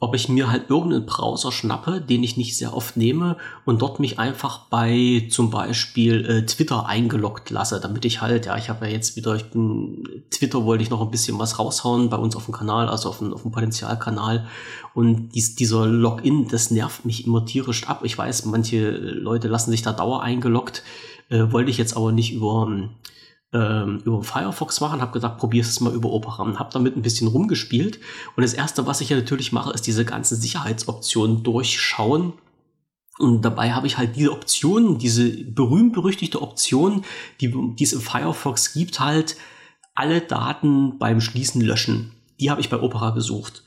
ob ich mir halt irgendeinen Browser schnappe, den ich nicht sehr oft nehme und dort mich einfach bei zum Beispiel äh, Twitter eingeloggt lasse, damit ich halt, ja, ich habe ja jetzt wieder, ich bin, Twitter wollte ich noch ein bisschen was raushauen bei uns auf dem Kanal, also auf dem, auf dem Potenzialkanal und dies, dieser Login, das nervt mich immer tierisch ab. Ich weiß, manche Leute lassen sich da Dauer eingeloggt, äh, wollte ich jetzt aber nicht über ähm, über Firefox machen, habe gesagt, probier es mal über Opera und habe damit ein bisschen rumgespielt. Und das erste, was ich ja natürlich mache, ist diese ganzen Sicherheitsoptionen durchschauen. Und dabei habe ich halt diese Option, diese berühmt-berüchtigte Option, die, die es im Firefox gibt, halt alle Daten beim Schließen löschen. Die habe ich bei Opera gesucht.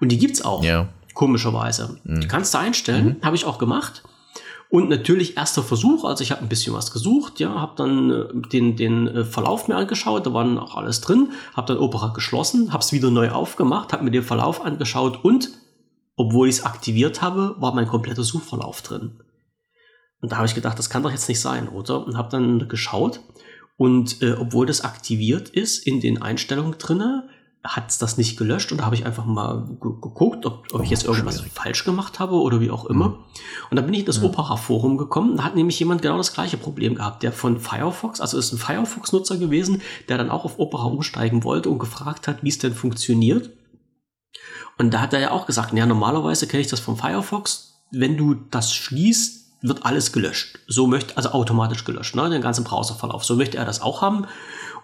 Und die gibt's auch. Ja. Komischerweise. Mhm. Die kannst du einstellen, mhm. habe ich auch gemacht. Und natürlich erster Versuch, also ich habe ein bisschen was gesucht, ja, habe dann äh, den, den äh, Verlauf mir angeschaut, da waren auch alles drin, habe dann Opera geschlossen, habe es wieder neu aufgemacht, habe mir den Verlauf angeschaut und, obwohl ich es aktiviert habe, war mein kompletter Suchverlauf drin. Und da habe ich gedacht, das kann doch jetzt nicht sein, oder? Und habe dann geschaut und äh, obwohl das aktiviert ist in den Einstellungen drinne, hat es das nicht gelöscht und da habe ich einfach mal geguckt, ob, ob oh, ich jetzt irgendwas schwierig. falsch gemacht habe oder wie auch immer. Mhm. Und dann bin ich in das mhm. Opera-Forum gekommen. Da hat nämlich jemand genau das gleiche Problem gehabt, der von Firefox, also ist ein Firefox-Nutzer gewesen, der dann auch auf Opera umsteigen wollte und gefragt hat, wie es denn funktioniert. Und da hat er ja auch gesagt, ja, normalerweise kenne ich das vom Firefox. Wenn du das schließt, wird alles gelöscht. So möchte, also automatisch gelöscht, ne, den ganzen Browserverlauf. So möchte er das auch haben.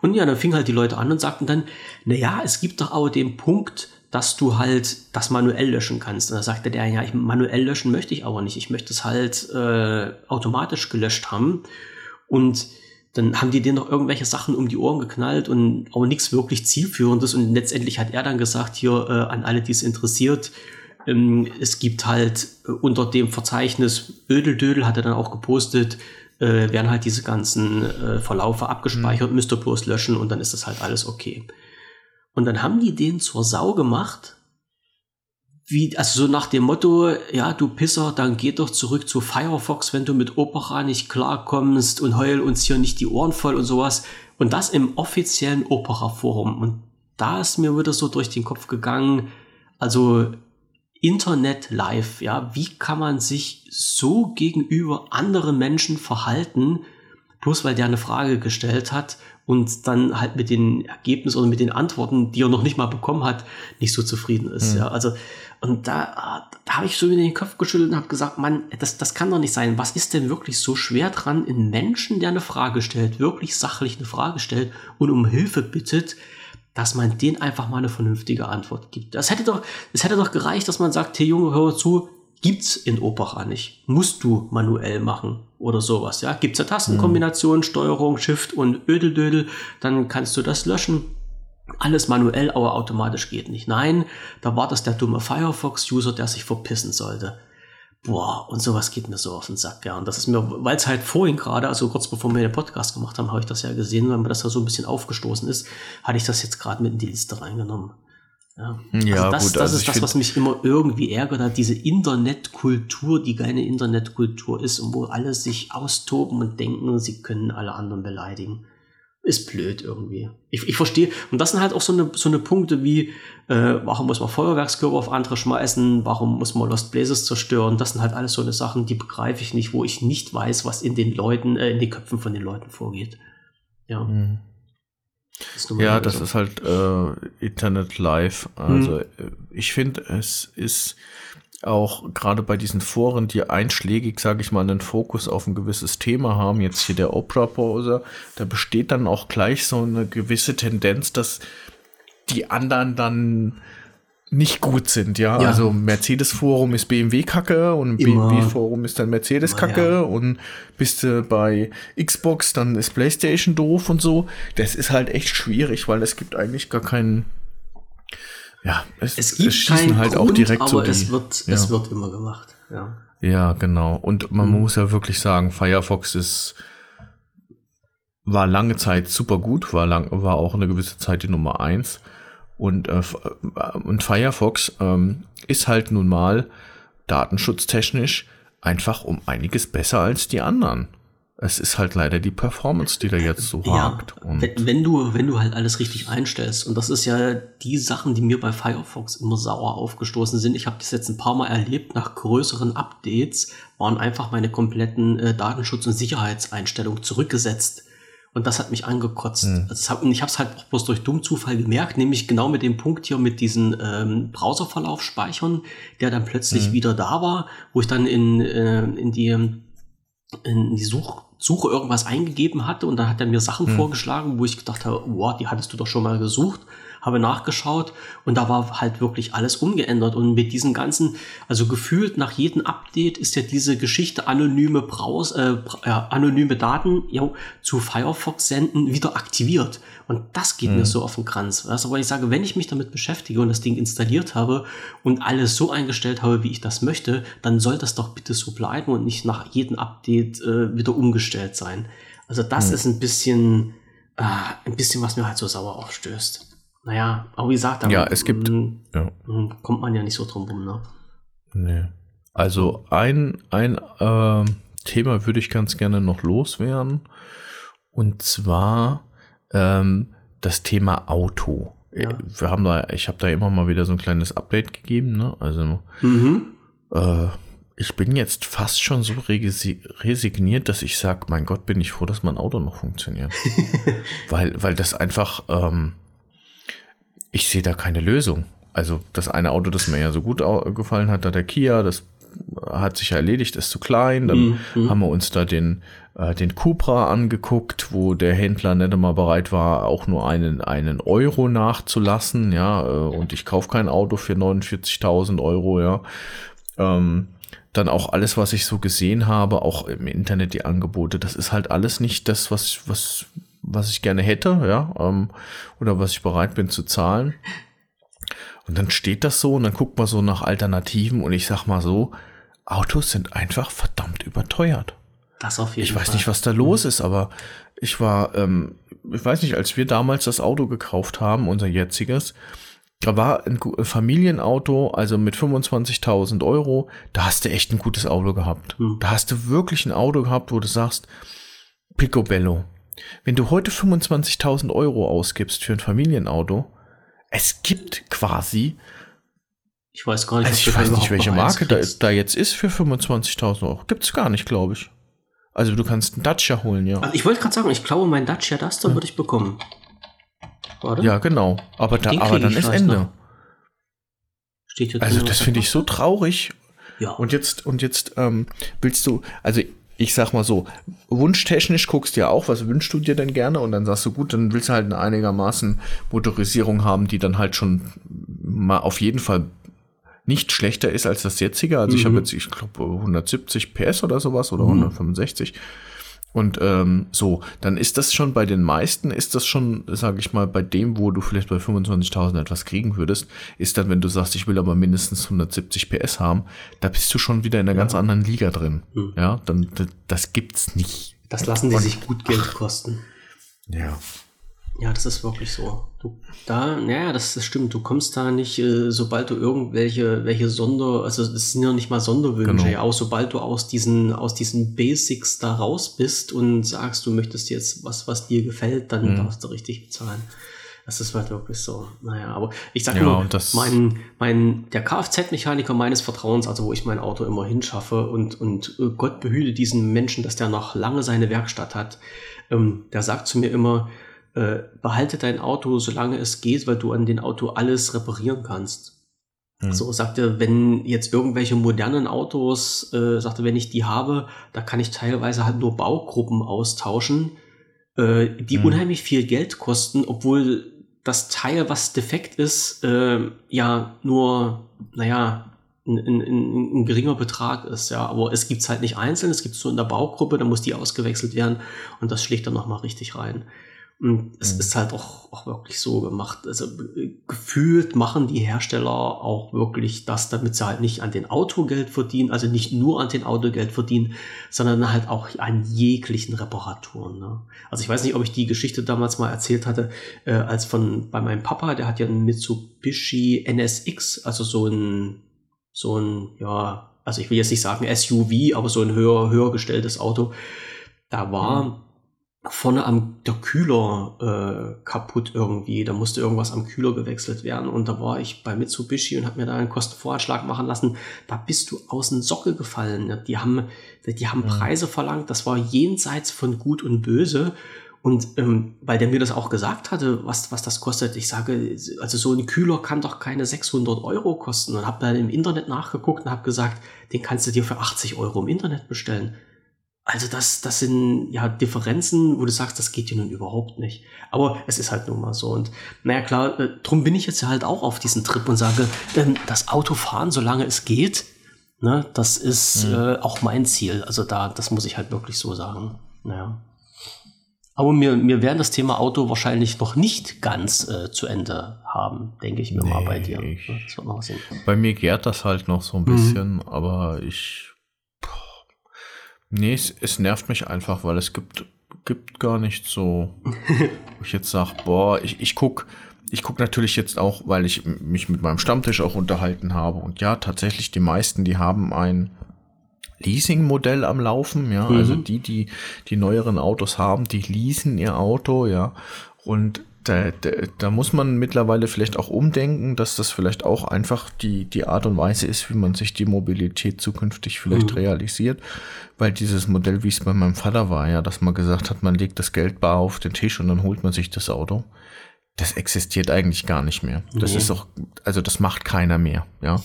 Und ja, dann fingen halt die Leute an und sagten dann, na ja, es gibt doch aber den Punkt dass du halt das manuell löschen kannst. Und da sagte der, ja, ich, manuell löschen möchte ich aber nicht. Ich möchte es halt äh, automatisch gelöscht haben. Und dann haben die denen noch irgendwelche Sachen um die Ohren geknallt und auch nichts wirklich zielführendes. Und letztendlich hat er dann gesagt, hier äh, an alle, die es interessiert, ähm, es gibt halt äh, unter dem Verzeichnis Ödeldödel, hat er dann auch gepostet, äh, werden halt diese ganzen äh, Verlaufe abgespeichert, mhm. müsst ihr bloß löschen und dann ist das halt alles okay. Und dann haben die den zur Sau gemacht. Wie, also so nach dem Motto, ja, du Pisser, dann geh doch zurück zu Firefox, wenn du mit Opera nicht klarkommst und heul uns hier nicht die Ohren voll und sowas. Und das im offiziellen Opera-Forum. Und da ist mir wieder so durch den Kopf gegangen, also Internet live, ja, wie kann man sich so gegenüber anderen Menschen verhalten, bloß weil der eine Frage gestellt hat und dann halt mit den Ergebnissen oder mit den Antworten, die er noch nicht mal bekommen hat, nicht so zufrieden ist. Mhm. Ja, also und da, da habe ich so in den Kopf geschüttelt und habe gesagt, Mann, das, das kann doch nicht sein. Was ist denn wirklich so schwer dran, in Menschen, der eine Frage stellt, wirklich sachlich eine Frage stellt und um Hilfe bittet, dass man den einfach mal eine vernünftige Antwort gibt. Das hätte doch, es hätte doch gereicht, dass man sagt, hey Junge, hör zu, gibt's in Opera nicht. Musst du manuell machen oder sowas, ja. Gibt's eine Tastenkombination, mhm. Steuerung, Shift und Ödeldödel, dann kannst du das löschen. Alles manuell, aber automatisch geht nicht. Nein, da war das der dumme Firefox-User, der sich verpissen sollte. Boah, und sowas geht mir so auf den Sack, ja. Und das ist mir, weil es halt vorhin gerade, also kurz bevor wir den Podcast gemacht haben, habe ich das ja gesehen, weil mir das da so ein bisschen aufgestoßen ist, hatte ich das jetzt gerade mit in die Liste reingenommen. Ja, ja also das, gut, das also ist das, was mich immer irgendwie ärgert, diese Internetkultur, die keine Internetkultur ist und wo alle sich austoben und denken, sie können alle anderen beleidigen. Ist blöd irgendwie. Ich, ich verstehe. Und das sind halt auch so eine, so eine Punkte wie, äh, warum muss man Feuerwerkskörper auf andere schmeißen, warum muss man Lost Blazes zerstören. Das sind halt alles so eine Sachen, die begreife ich nicht, wo ich nicht weiß, was in den Leuten, äh, in den Köpfen von den Leuten vorgeht. Ja. Mhm. Ja, das ist halt äh, Internet Live. Also hm. ich finde, es ist auch gerade bei diesen Foren, die einschlägig, sage ich mal, einen Fokus auf ein gewisses Thema haben, jetzt hier der Opera-Browser, da besteht dann auch gleich so eine gewisse Tendenz, dass die anderen dann nicht gut sind, ja. ja. Also Mercedes-Forum ist BMW-Kacke und BMW-Forum ist dann Mercedes-Kacke ja. und bist du bei Xbox, dann ist PlayStation doof und so. Das ist halt echt schwierig, weil es gibt eigentlich gar keinen. Ja, es, es gibt es schießen halt Grund, auch direkt aber so die, es wird, ja. es wird immer gemacht, ja. Ja, genau. Und man mhm. muss ja wirklich sagen, Firefox ist war lange Zeit super gut, war lang, war auch eine gewisse Zeit die Nummer eins. Und, äh, äh, und Firefox ähm, ist halt nun mal datenschutztechnisch einfach um einiges besser als die anderen. Es ist halt leider die Performance, die da jetzt so ja, hakt. wenn, wenn, du, wenn du halt alles richtig einstellst, und das ist ja die Sachen, die mir bei Firefox immer sauer aufgestoßen sind. Ich habe das jetzt ein paar Mal erlebt, nach größeren Updates waren einfach meine kompletten äh, Datenschutz- und Sicherheitseinstellungen zurückgesetzt. Und das hat mich angekotzt. Also hab, und ich habe es halt auch bloß durch dumm Zufall gemerkt, nämlich genau mit dem Punkt hier mit diesen ähm, Browserverlauf speichern, der dann plötzlich mhm. wieder da war, wo ich dann in, äh, in die, in die Such, Suche irgendwas eingegeben hatte und dann hat er mir Sachen mhm. vorgeschlagen, wo ich gedacht habe, wow, die hattest du doch schon mal gesucht habe nachgeschaut und da war halt wirklich alles umgeändert. Und mit diesen ganzen, also gefühlt nach jedem Update ist ja diese Geschichte anonyme Braus, äh, äh, anonyme Daten ja, zu Firefox senden wieder aktiviert. Und das geht mhm. mir so auf den Kranz. Also, weil ich sage, wenn ich mich damit beschäftige und das Ding installiert habe und alles so eingestellt habe, wie ich das möchte, dann soll das doch bitte so bleiben und nicht nach jedem Update äh, wieder umgestellt sein. Also das mhm. ist ein bisschen, äh, ein bisschen, was mir halt so sauer aufstößt. Naja, aber wie gesagt, ja, es gibt, ja. kommt man ja nicht so drum rum, ne? Nee. Also ein, ein äh, Thema würde ich ganz gerne noch loswerden. Und zwar ähm, das Thema Auto. Ja. Wir haben da, ich habe da immer mal wieder so ein kleines Update gegeben, ne? Also mhm. äh, ich bin jetzt fast schon so resigniert, dass ich sage, mein Gott, bin ich froh, dass mein Auto noch funktioniert. *laughs* weil, weil das einfach, ähm, ich sehe da keine Lösung. Also das eine Auto, das mir ja so gut gefallen hat, da der Kia, das hat sich erledigt, ist zu klein. Dann mhm. mhm. haben wir uns da den, äh, den Cupra angeguckt, wo der Händler nicht einmal bereit war, auch nur einen, einen Euro nachzulassen, ja, äh, und ich kaufe kein Auto für 49.000 Euro, ja. Ähm, dann auch alles, was ich so gesehen habe, auch im Internet die Angebote, das ist halt alles nicht das, was, was, was ich gerne hätte, ja, ähm, oder was ich bereit bin zu zahlen. Und dann steht das so und dann guckt man so nach Alternativen und ich sag mal so, Autos sind einfach verdammt überteuert. Das auf jeden ich weiß Fall. nicht, was da los ist, aber ich war, ähm, ich weiß nicht, als wir damals das Auto gekauft haben, unser jetziges, da war ein Familienauto, also mit 25.000 Euro, da hast du echt ein gutes Auto gehabt. Hm. Da hast du wirklich ein Auto gehabt, wo du sagst, Picobello. Wenn du heute 25.000 Euro ausgibst für ein Familienauto, es gibt quasi. Ich weiß gar nicht, also ich weiß nicht, welche Marke da, da, jetzt ist für 25.000 Euro. Gibt es gar nicht, glaube ich. Also du kannst einen Dacia holen, ja. Also ich wollte gerade sagen, ich glaube, mein Dacia Duster ja. würde ich bekommen. Warte. Ja, genau. Aber, da, aber dann ist Ende. Noch. Steht hier also das finde ich so traurig. Ja. Und jetzt, und jetzt ähm, willst du, also ich sag mal so, wunschtechnisch guckst du ja auch, was wünschst du dir denn gerne? Und dann sagst du, gut, dann willst du halt eine einigermaßen Motorisierung haben, die dann halt schon mal auf jeden Fall nicht schlechter ist als das jetzige. Also mhm. ich habe jetzt, ich glaube, 170 PS oder sowas oder mhm. 165. Und ähm, so, dann ist das schon bei den meisten, ist das schon, sage ich mal, bei dem, wo du vielleicht bei 25.000 etwas kriegen würdest, ist dann, wenn du sagst, ich will aber mindestens 170 PS haben, da bist du schon wieder in einer ja. ganz anderen Liga drin. Mhm. Ja, dann das gibt's nicht. Das lassen die Und, sich gut Geld kosten. Ja. Ja, das ist wirklich so. Du, da, naja, das, das stimmt. Du kommst da nicht, äh, sobald du irgendwelche, welche Sonder, also es sind ja nicht mal Sonderwünsche, genau. ja, auch sobald du aus diesen, aus diesen Basics da raus bist und sagst, du möchtest jetzt was, was dir gefällt, dann mhm. darfst du richtig bezahlen. Das ist halt wirklich so. Naja, aber ich sag ja, nur, mein, mein, der Kfz-Mechaniker meines Vertrauens, also wo ich mein Auto immer hinschaffe und, und äh, Gott behüte diesen Menschen, dass der noch lange seine Werkstatt hat, ähm, der sagt zu mir immer, äh, behalte dein Auto, solange es geht, weil du an den Auto alles reparieren kannst. Mhm. So sagt er, wenn jetzt irgendwelche modernen Autos, äh, sagt er, wenn ich die habe, da kann ich teilweise halt nur Baugruppen austauschen, äh, die mhm. unheimlich viel Geld kosten, obwohl das Teil, was defekt ist, äh, ja nur, naja, ein, ein, ein, ein geringer Betrag ist, ja. Aber es gibt's halt nicht einzeln, es gibt so in der Baugruppe, da muss die ausgewechselt werden und das schlägt dann nochmal richtig rein. Und es mhm. ist halt auch, auch wirklich so gemacht. Also gefühlt machen die Hersteller auch wirklich das, damit sie halt nicht an den Autogeld verdienen, also nicht nur an den Autogeld verdienen, sondern halt auch an jeglichen Reparaturen. Ne? Also ich weiß nicht, ob ich die Geschichte damals mal erzählt hatte, äh, als von bei meinem Papa, der hat ja einen Mitsubishi NSX, also so ein, so ein, ja, also ich will jetzt nicht sagen SUV, aber so ein höher, höher gestelltes Auto. Da war mhm vorne am der Kühler äh, kaputt irgendwie. Da musste irgendwas am Kühler gewechselt werden. Und da war ich bei Mitsubishi und habe mir da einen Kostenvoranschlag machen lassen. Da bist du aus dem Sockel gefallen. Die haben, die haben Preise verlangt. Das war jenseits von Gut und Böse. Und ähm, weil der mir das auch gesagt hatte, was, was das kostet, ich sage, also so ein Kühler kann doch keine 600 Euro kosten. Und habe dann im Internet nachgeguckt und habe gesagt, den kannst du dir für 80 Euro im Internet bestellen. Also das, das sind ja Differenzen, wo du sagst, das geht ja nun überhaupt nicht. Aber es ist halt nun mal so. Und naja, klar, äh, drum bin ich jetzt halt auch auf diesen Trip und sage, ähm, das Autofahren, solange es geht, ne, das ist mhm. äh, auch mein Ziel. Also da, das muss ich halt wirklich so sagen. Naja. Aber wir, wir werden das Thema Auto wahrscheinlich noch nicht ganz äh, zu Ende haben, denke ich mir nee, mal bei dir. Ich, bei mir gärt das halt noch so ein bisschen, mhm. aber ich Nee, es, es nervt mich einfach, weil es gibt, gibt gar nicht so, *laughs* wo ich jetzt sage, boah, ich, ich guck, ich guck natürlich jetzt auch, weil ich mich mit meinem Stammtisch auch unterhalten habe. Und ja, tatsächlich, die meisten, die haben ein Leasing-Modell am Laufen, ja. Mhm. Also die, die die neueren Autos haben, die leasen ihr Auto, ja. Und da, da, da muss man mittlerweile vielleicht auch umdenken, dass das vielleicht auch einfach die, die Art und Weise ist, wie man sich die Mobilität zukünftig vielleicht mhm. realisiert. Weil dieses Modell, wie es bei meinem Vater war, ja, dass man gesagt hat, man legt das Geld bar auf den Tisch und dann holt man sich das Auto. Das existiert eigentlich gar nicht mehr. Das nee. ist doch, also das macht keiner mehr, ja.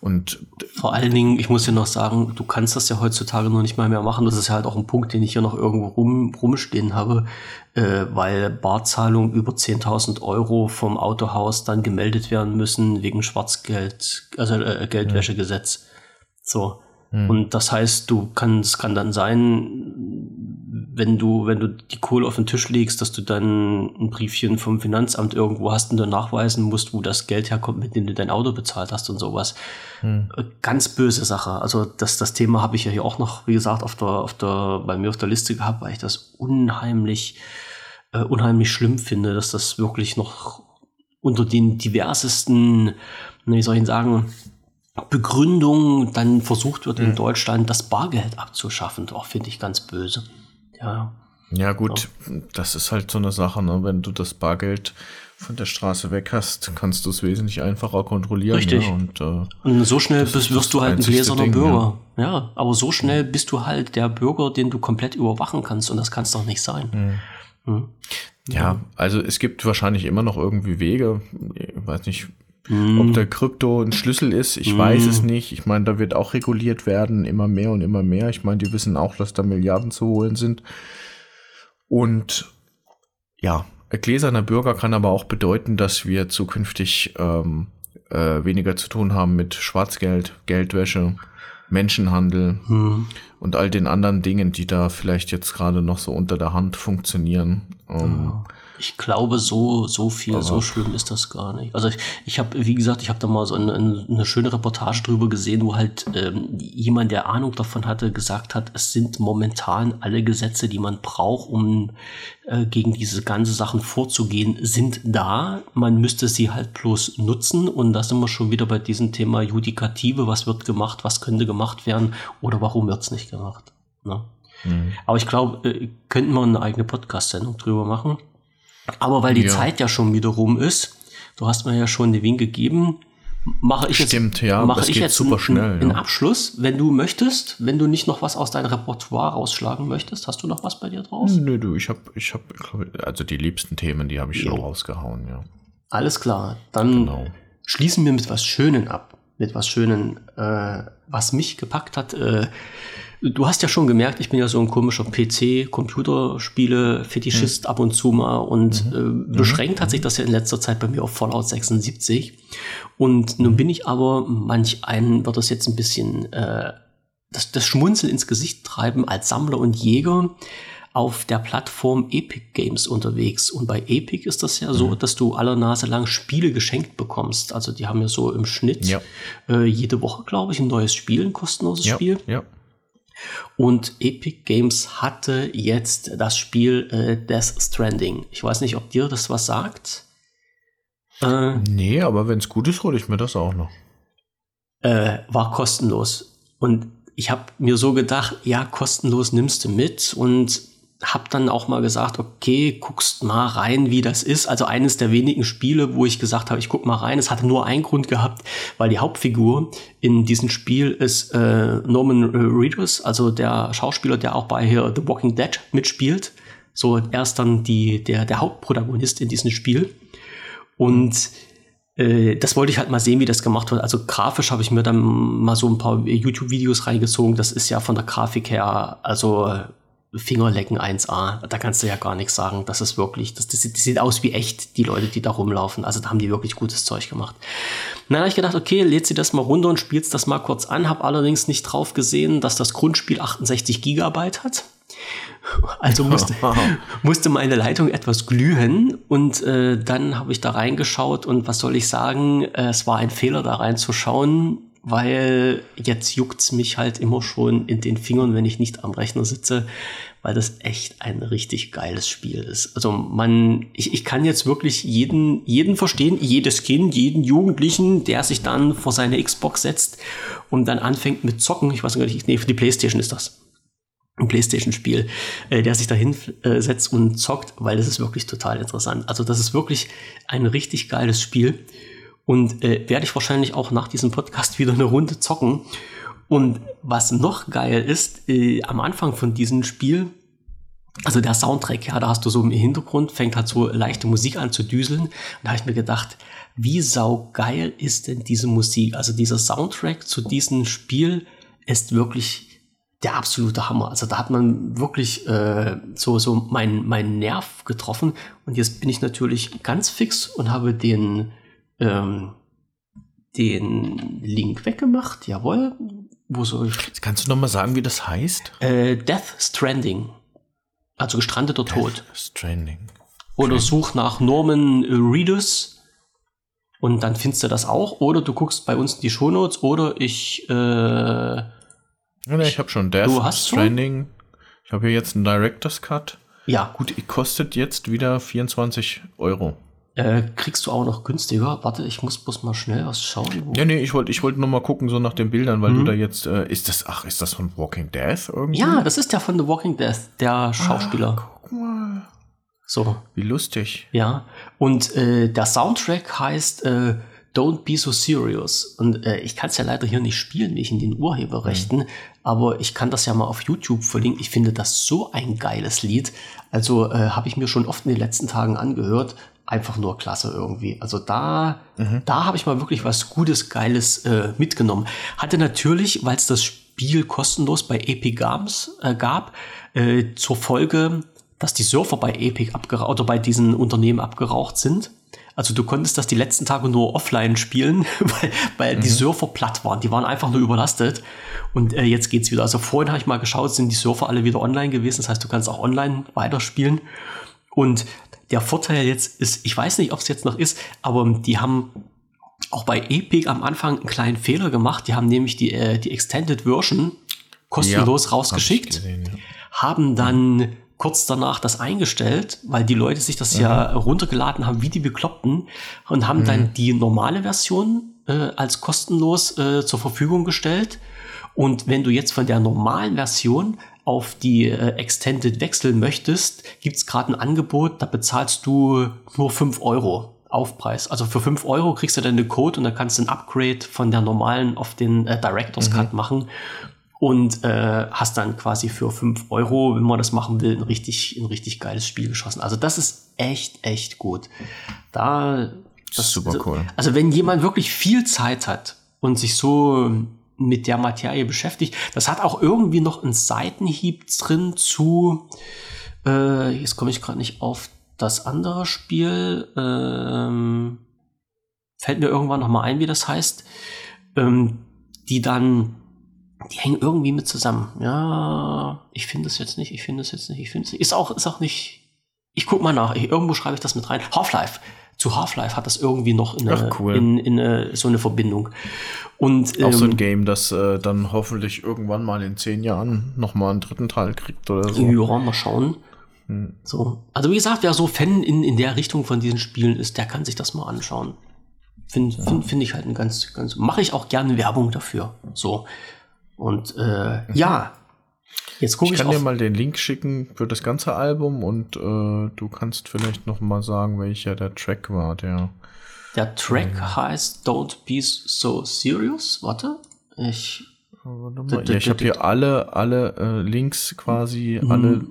Und vor allen Dingen, ich muss ja noch sagen, du kannst das ja heutzutage noch nicht mal mehr machen. Das ist halt auch ein Punkt, den ich hier noch irgendwo rum, rumstehen habe, äh, weil Barzahlungen über 10.000 Euro vom Autohaus dann gemeldet werden müssen wegen Schwarzgeld, also äh, Geldwäschegesetz. So. Hm. Und das heißt, du kannst, kann dann sein, wenn du, wenn du die Kohle auf den Tisch legst, dass du dann ein Briefchen vom Finanzamt irgendwo hast und dann nachweisen musst, wo das Geld herkommt, mit dem du dein Auto bezahlt hast und sowas. Hm. Ganz böse Sache. Also das, das Thema habe ich ja hier auch noch, wie gesagt, auf der, auf der, bei mir auf der Liste gehabt, weil ich das unheimlich, äh, unheimlich schlimm finde, dass das wirklich noch unter den diversesten, wie soll ich sagen, Begründungen dann versucht wird, in hm. Deutschland das Bargeld abzuschaffen. Auch finde ich ganz böse. Ja. Ja, gut, ja. das ist halt so eine Sache, ne? Wenn du das Bargeld von der Straße weg hast, kannst du es wesentlich einfacher kontrollieren. Richtig. Ja? Und, äh, und, so schnell bist, wirst du halt ein gläserner Bürger. Ja. ja. aber so schnell bist du halt der Bürger, den du komplett überwachen kannst und das kann es doch nicht sein. Mhm. Hm. Ja, also es gibt wahrscheinlich immer noch irgendwie Wege, ich weiß nicht, Mm. Ob der Krypto ein Schlüssel ist, ich mm. weiß es nicht. Ich meine, da wird auch reguliert werden, immer mehr und immer mehr. Ich meine, die wissen auch, dass da Milliarden zu holen sind. Und ja, gläserner Bürger kann aber auch bedeuten, dass wir zukünftig ähm, äh, weniger zu tun haben mit Schwarzgeld, Geldwäsche, Menschenhandel mm. und all den anderen Dingen, die da vielleicht jetzt gerade noch so unter der Hand funktionieren. Ähm, ja. Ich glaube, so, so viel, Aber so schlimm ist das gar nicht. Also ich, ich habe, wie gesagt, ich habe da mal so eine, eine, schöne Reportage drüber gesehen, wo halt ähm, jemand, der Ahnung davon hatte, gesagt hat, es sind momentan alle Gesetze, die man braucht, um äh, gegen diese ganze Sachen vorzugehen, sind da. Man müsste sie halt bloß nutzen. Und da sind wir schon wieder bei diesem Thema Judikative. Was wird gemacht? Was könnte gemacht werden? Oder warum wird's nicht gemacht? Ne? Mhm. Aber ich glaube, äh, könnten wir eine eigene Podcast-Sendung drüber machen. Aber weil die ja. Zeit ja schon wieder rum ist, du hast mir ja schon den Wink gegeben, mache ich Stimmt, jetzt, ja, mache ich jetzt super schnell, einen, ja. Abschluss, wenn du möchtest, wenn du nicht noch was aus deinem Repertoire rausschlagen möchtest, hast du noch was bei dir draus? Nö, du, ich habe, ich habe, also die liebsten Themen, die habe ich jo. schon rausgehauen, ja. Alles klar, dann genau. schließen wir mit was Schönen ab, mit was Schönen, äh, was mich gepackt hat. Äh, Du hast ja schon gemerkt, ich bin ja so ein komischer PC-Computerspiele-Fetischist mhm. ab und zu mal und mhm. äh, beschränkt hat sich das ja in letzter Zeit bei mir auf Fallout 76. Und nun bin ich aber, manch einen wird das jetzt ein bisschen äh, das, das Schmunzel ins Gesicht treiben als Sammler und Jäger auf der Plattform Epic Games unterwegs. Und bei Epic ist das ja so, mhm. dass du aller Nase lang Spiele geschenkt bekommst. Also die haben ja so im Schnitt ja. äh, jede Woche, glaube ich, ein neues Spiel, ein kostenloses ja, Spiel. Ja. Und Epic Games hatte jetzt das Spiel äh, Death Stranding. Ich weiß nicht, ob dir das was sagt. Äh, nee, aber wenn es gut ist, hole ich mir das auch noch. Äh, war kostenlos. Und ich habe mir so gedacht, ja, kostenlos nimmst du mit und habe dann auch mal gesagt, okay, guckst mal rein, wie das ist. Also eines der wenigen Spiele, wo ich gesagt habe, ich guck mal rein. Es hatte nur einen Grund gehabt, weil die Hauptfigur in diesem Spiel ist äh, Norman Reedus, also der Schauspieler, der auch bei The Walking Dead mitspielt. So, er ist dann die, der, der Hauptprotagonist in diesem Spiel. Und äh, das wollte ich halt mal sehen, wie das gemacht wird. Also grafisch habe ich mir dann mal so ein paar YouTube-Videos reingezogen. Das ist ja von der Grafik her, also Fingerlecken 1A. Da kannst du ja gar nichts sagen. Das ist wirklich, das, das, das, sieht aus wie echt, die Leute, die da rumlaufen. Also da haben die wirklich gutes Zeug gemacht. dann habe ich gedacht, okay, lädt sie das mal runter und spielst das mal kurz an. Habe allerdings nicht drauf gesehen, dass das Grundspiel 68 Gigabyte hat. Also *laughs* musste, musste meine Leitung etwas glühen und äh, dann habe ich da reingeschaut und was soll ich sagen, äh, es war ein Fehler da reinzuschauen weil jetzt juckt's mich halt immer schon in den Fingern, wenn ich nicht am Rechner sitze, weil das echt ein richtig geiles Spiel ist. Also man, ich, ich kann jetzt wirklich jeden, jeden verstehen, jedes Kind, jeden Jugendlichen, der sich dann vor seine Xbox setzt und dann anfängt mit Zocken. Ich weiß nicht, nee, für die Playstation ist das ein Playstation-Spiel, äh, der sich dahin äh, setzt und zockt, weil das ist wirklich total interessant. Also das ist wirklich ein richtig geiles Spiel. Und äh, werde ich wahrscheinlich auch nach diesem Podcast *laughs* wieder eine Runde zocken. Und was noch geil ist, äh, am Anfang von diesem Spiel also der Soundtrack, ja, da hast du so im Hintergrund, fängt halt so leichte Musik an zu düseln. Und da habe ich mir gedacht, wie saugeil ist denn diese Musik? Also dieser Soundtrack zu diesem Spiel ist wirklich der absolute Hammer. Also da hat man wirklich äh, so, so meinen mein Nerv getroffen. Und jetzt bin ich natürlich ganz fix und habe den, ähm, den Link weggemacht. Jawohl. Wo soll ich? Kannst du noch mal sagen, wie das heißt? Äh, Death Stranding. Also gestrandeter Death Tod. Stranding. Oder such nach Norman Reedus und dann findest du das auch. Oder du guckst bei uns in die Shownotes oder ich. Äh, ja, ich habe schon Death du hast Stranding. Schon? Ich habe hier jetzt einen Director's Cut. Ja. Gut, kostet jetzt wieder 24 Euro. Äh, kriegst du auch noch günstiger? Warte, ich muss bloß mal schnell was schauen. Ja, nee, ich wollte ich wollte nur mal gucken, so nach den Bildern, weil mhm. du da jetzt, äh, ist das, ach, ist das von Walking Death irgendwie? Ja, das ist ja von The Walking Death, der Schauspieler. Ah, guck mal. So. Wie lustig. Ja. Und äh, der Soundtrack heißt äh, Don't Be So Serious. Und äh, ich kann es ja leider hier nicht spielen, wegen den Urheberrechten, mhm. aber ich kann das ja mal auf YouTube verlinken. Ich finde das so ein geiles Lied. Also äh, habe ich mir schon oft in den letzten Tagen angehört einfach nur klasse irgendwie. Also da, mhm. da habe ich mal wirklich was Gutes, Geiles äh, mitgenommen. Hatte natürlich, weil es das Spiel kostenlos bei Epic Games äh, gab, äh, zur Folge, dass die Surfer bei Epic abgeraucht oder bei diesen Unternehmen abgeraucht sind. Also du konntest das die letzten Tage nur offline spielen, *laughs* weil, weil mhm. die Surfer platt waren. Die waren einfach nur überlastet. Und äh, jetzt geht's wieder. Also vorhin habe ich mal geschaut, sind die Surfer alle wieder online gewesen. Das heißt, du kannst auch online weiterspielen. Und der Vorteil jetzt ist, ich weiß nicht, ob es jetzt noch ist, aber die haben auch bei Epic am Anfang einen kleinen Fehler gemacht. Die haben nämlich die, äh, die Extended Version kostenlos ja, rausgeschickt, hab gesehen, ja. haben dann kurz danach das eingestellt, weil die Leute sich das mhm. ja runtergeladen haben wie die Bekloppten und haben mhm. dann die normale Version äh, als kostenlos äh, zur Verfügung gestellt. Und wenn du jetzt von der normalen Version auf die äh, Extended wechseln möchtest, gibt's gerade ein Angebot, da bezahlst du nur fünf Euro Aufpreis. Also für fünf Euro kriegst du dann den Code und dann kannst du ein Upgrade von der normalen auf den äh, Director's mhm. Cut machen und äh, hast dann quasi für fünf Euro, wenn man das machen will, ein richtig, ein richtig geiles Spiel geschossen. Also das ist echt, echt gut. Da, das, super cool. Also wenn jemand wirklich viel Zeit hat und sich so mit der Materie beschäftigt. Das hat auch irgendwie noch einen Seitenhieb drin zu, äh, jetzt komme ich gerade nicht auf das andere Spiel, ähm, fällt mir irgendwann noch mal ein, wie das heißt, ähm, die dann, die hängen irgendwie mit zusammen. Ja, ich finde es jetzt nicht, ich finde es jetzt nicht, ich finde es ist auch, ist auch nicht, ich guck mal nach, ich, irgendwo schreibe ich das mit rein. Half-Life zu Half-Life hat das irgendwie noch in, Ach, cool. in, in, in, so eine Verbindung. Und, Auch ähm, so ein ähm, Game, das äh, dann hoffentlich irgendwann mal in zehn Jahren noch mal einen dritten Teil kriegt oder so. Ja, mal schauen. Hm. So. Also wie gesagt, wer so Fan in, in der Richtung von diesen Spielen ist, der kann sich das mal anschauen. Finde ja. find, find ich halt ein ganz, ganz, mache ich auch gerne Werbung dafür. So. Und äh, ja, Jetzt gucke ich, ich kann dir mal den Link schicken für das ganze Album und äh, du kannst vielleicht noch mal sagen, welcher der Track war, der. Der Track ähm, heißt Don't Be So Serious. Warte, ich. Warte ja, ich habe hier alle, alle äh, Links quasi, mhm. alle.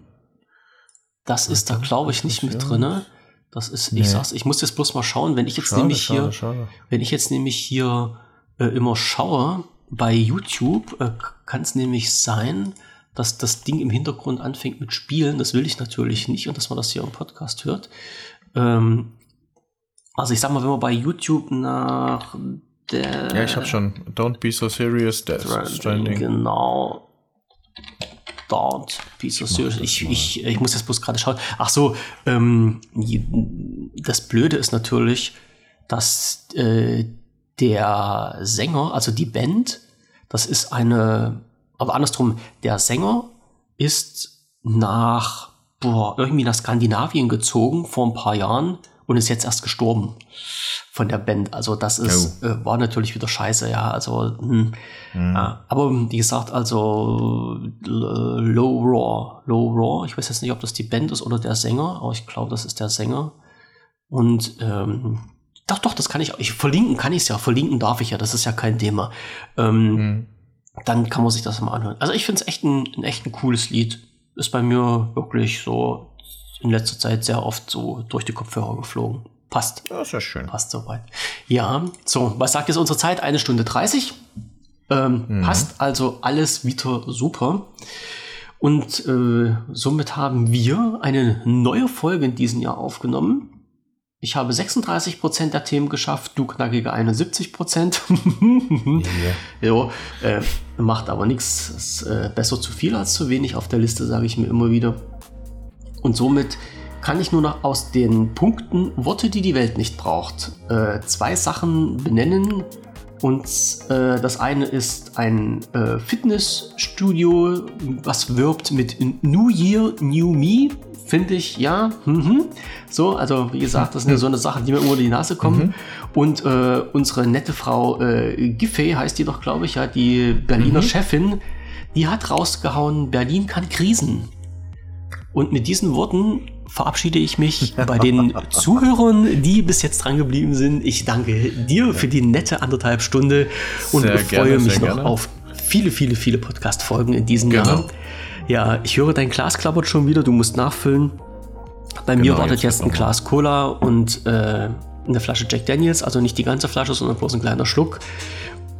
Das ist da, glaube ich, nicht mit drin. Das ist, nee. ich sag's, ich muss jetzt bloß mal schauen, wenn ich jetzt schade, nämlich schade, hier, schade. wenn ich jetzt nämlich hier äh, immer schaue bei YouTube, äh, kann es nämlich sein, dass das Ding im Hintergrund anfängt mit Spielen. Das will ich natürlich nicht und dass man das hier im Podcast hört. Ähm, also ich sag mal, wenn man bei YouTube nach der Ja, ich habe schon Don't be so serious, Death Stranding. Genau. Don't be so serious. Ich, ich, ich muss jetzt bloß gerade schauen. Ach so, ähm, das Blöde ist natürlich, dass äh, der Sänger, also die Band, das ist eine aber andersrum, der Sänger ist nach, boah, irgendwie nach Skandinavien gezogen vor ein paar Jahren und ist jetzt erst gestorben von der Band. Also das ist, oh. äh, war natürlich wieder scheiße, ja. Also, hm, mhm. äh, aber wie gesagt, also Low Raw, Low Raw, ich weiß jetzt nicht, ob das die Band ist oder der Sänger, aber ich glaube, das ist der Sänger. Und ähm, doch, doch, das kann ich, ich verlinken kann ich es ja, verlinken darf ich ja, das ist ja kein Thema. Ähm, mhm dann kann man sich das mal anhören. Also ich finde es echt ein, ein, echt ein cooles Lied. ist bei mir wirklich so in letzter Zeit sehr oft so durch die Kopfhörer geflogen. Passt. Das ist ja schön. Passt soweit. Ja, so, was sagt jetzt unsere Zeit? Eine Stunde 30. Ähm, mhm. Passt also alles wieder super. Und äh, somit haben wir eine neue Folge in diesem Jahr aufgenommen. Ich habe 36 Prozent der Themen geschafft, du knackige 71%. Prozent. jo, äh, macht aber nichts. Äh, besser zu viel als zu wenig auf der Liste, sage ich mir immer wieder. Und somit kann ich nur noch aus den Punkten Worte, die die Welt nicht braucht, äh, zwei Sachen benennen, und äh, das eine ist ein äh, Fitnessstudio, was wirbt mit New Year, New Me. Finde ich, ja. Mhm. So, also wie gesagt, das ist so eine Sache, die mir immer die Nase kommen. Mhm. Und äh, unsere nette Frau äh, Giffey heißt die doch, glaube ich, ja, die Berliner mhm. Chefin, die hat rausgehauen, Berlin kann Krisen. Und mit diesen Worten verabschiede ich mich bei den *laughs* Zuhörern, die bis jetzt dran geblieben sind. Ich danke dir für die nette anderthalb Stunde und sehr freue gerne, mich noch gerne. auf viele, viele, viele Podcast-Folgen in diesem genau. Jahr. Ja, ich höre, dein Glas klappert schon wieder, du musst nachfüllen. Bei genau, mir wartet jetzt, jetzt ein Glas Cola und äh, eine Flasche Jack Daniels, also nicht die ganze Flasche, sondern bloß ein kleiner Schluck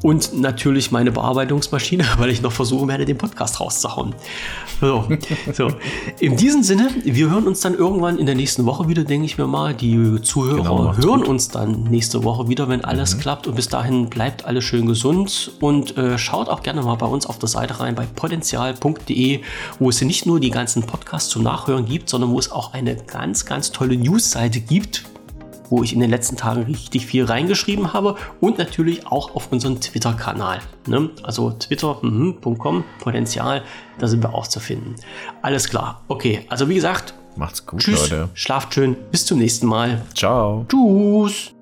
und natürlich meine Bearbeitungsmaschine, *laughs* weil ich noch versuchen werde, den Podcast rauszuhauen. So, so. In diesem Sinne, wir hören uns dann irgendwann in der nächsten Woche wieder, denke ich mir mal. Die Zuhörer genau, hören gut. uns dann nächste Woche wieder, wenn alles mhm. klappt. Und bis dahin bleibt alles schön gesund und äh, schaut auch gerne mal bei uns auf der Seite rein bei potenzial.de, wo es nicht nur die ganzen Podcasts zum Nachhören gibt, sondern wo es auch eine ganz, ganz tolle Newsseite gibt, wo ich in den letzten Tagen richtig viel reingeschrieben habe und natürlich auch auf unserem Twitter-Kanal. Ne? Also twitter.com, mhm, Potenzial, da sind wir auch zu finden. Alles klar. Okay, also wie gesagt, macht's gut, tschüss, Leute. Schlaft schön. Bis zum nächsten Mal. Ciao. Tschüss.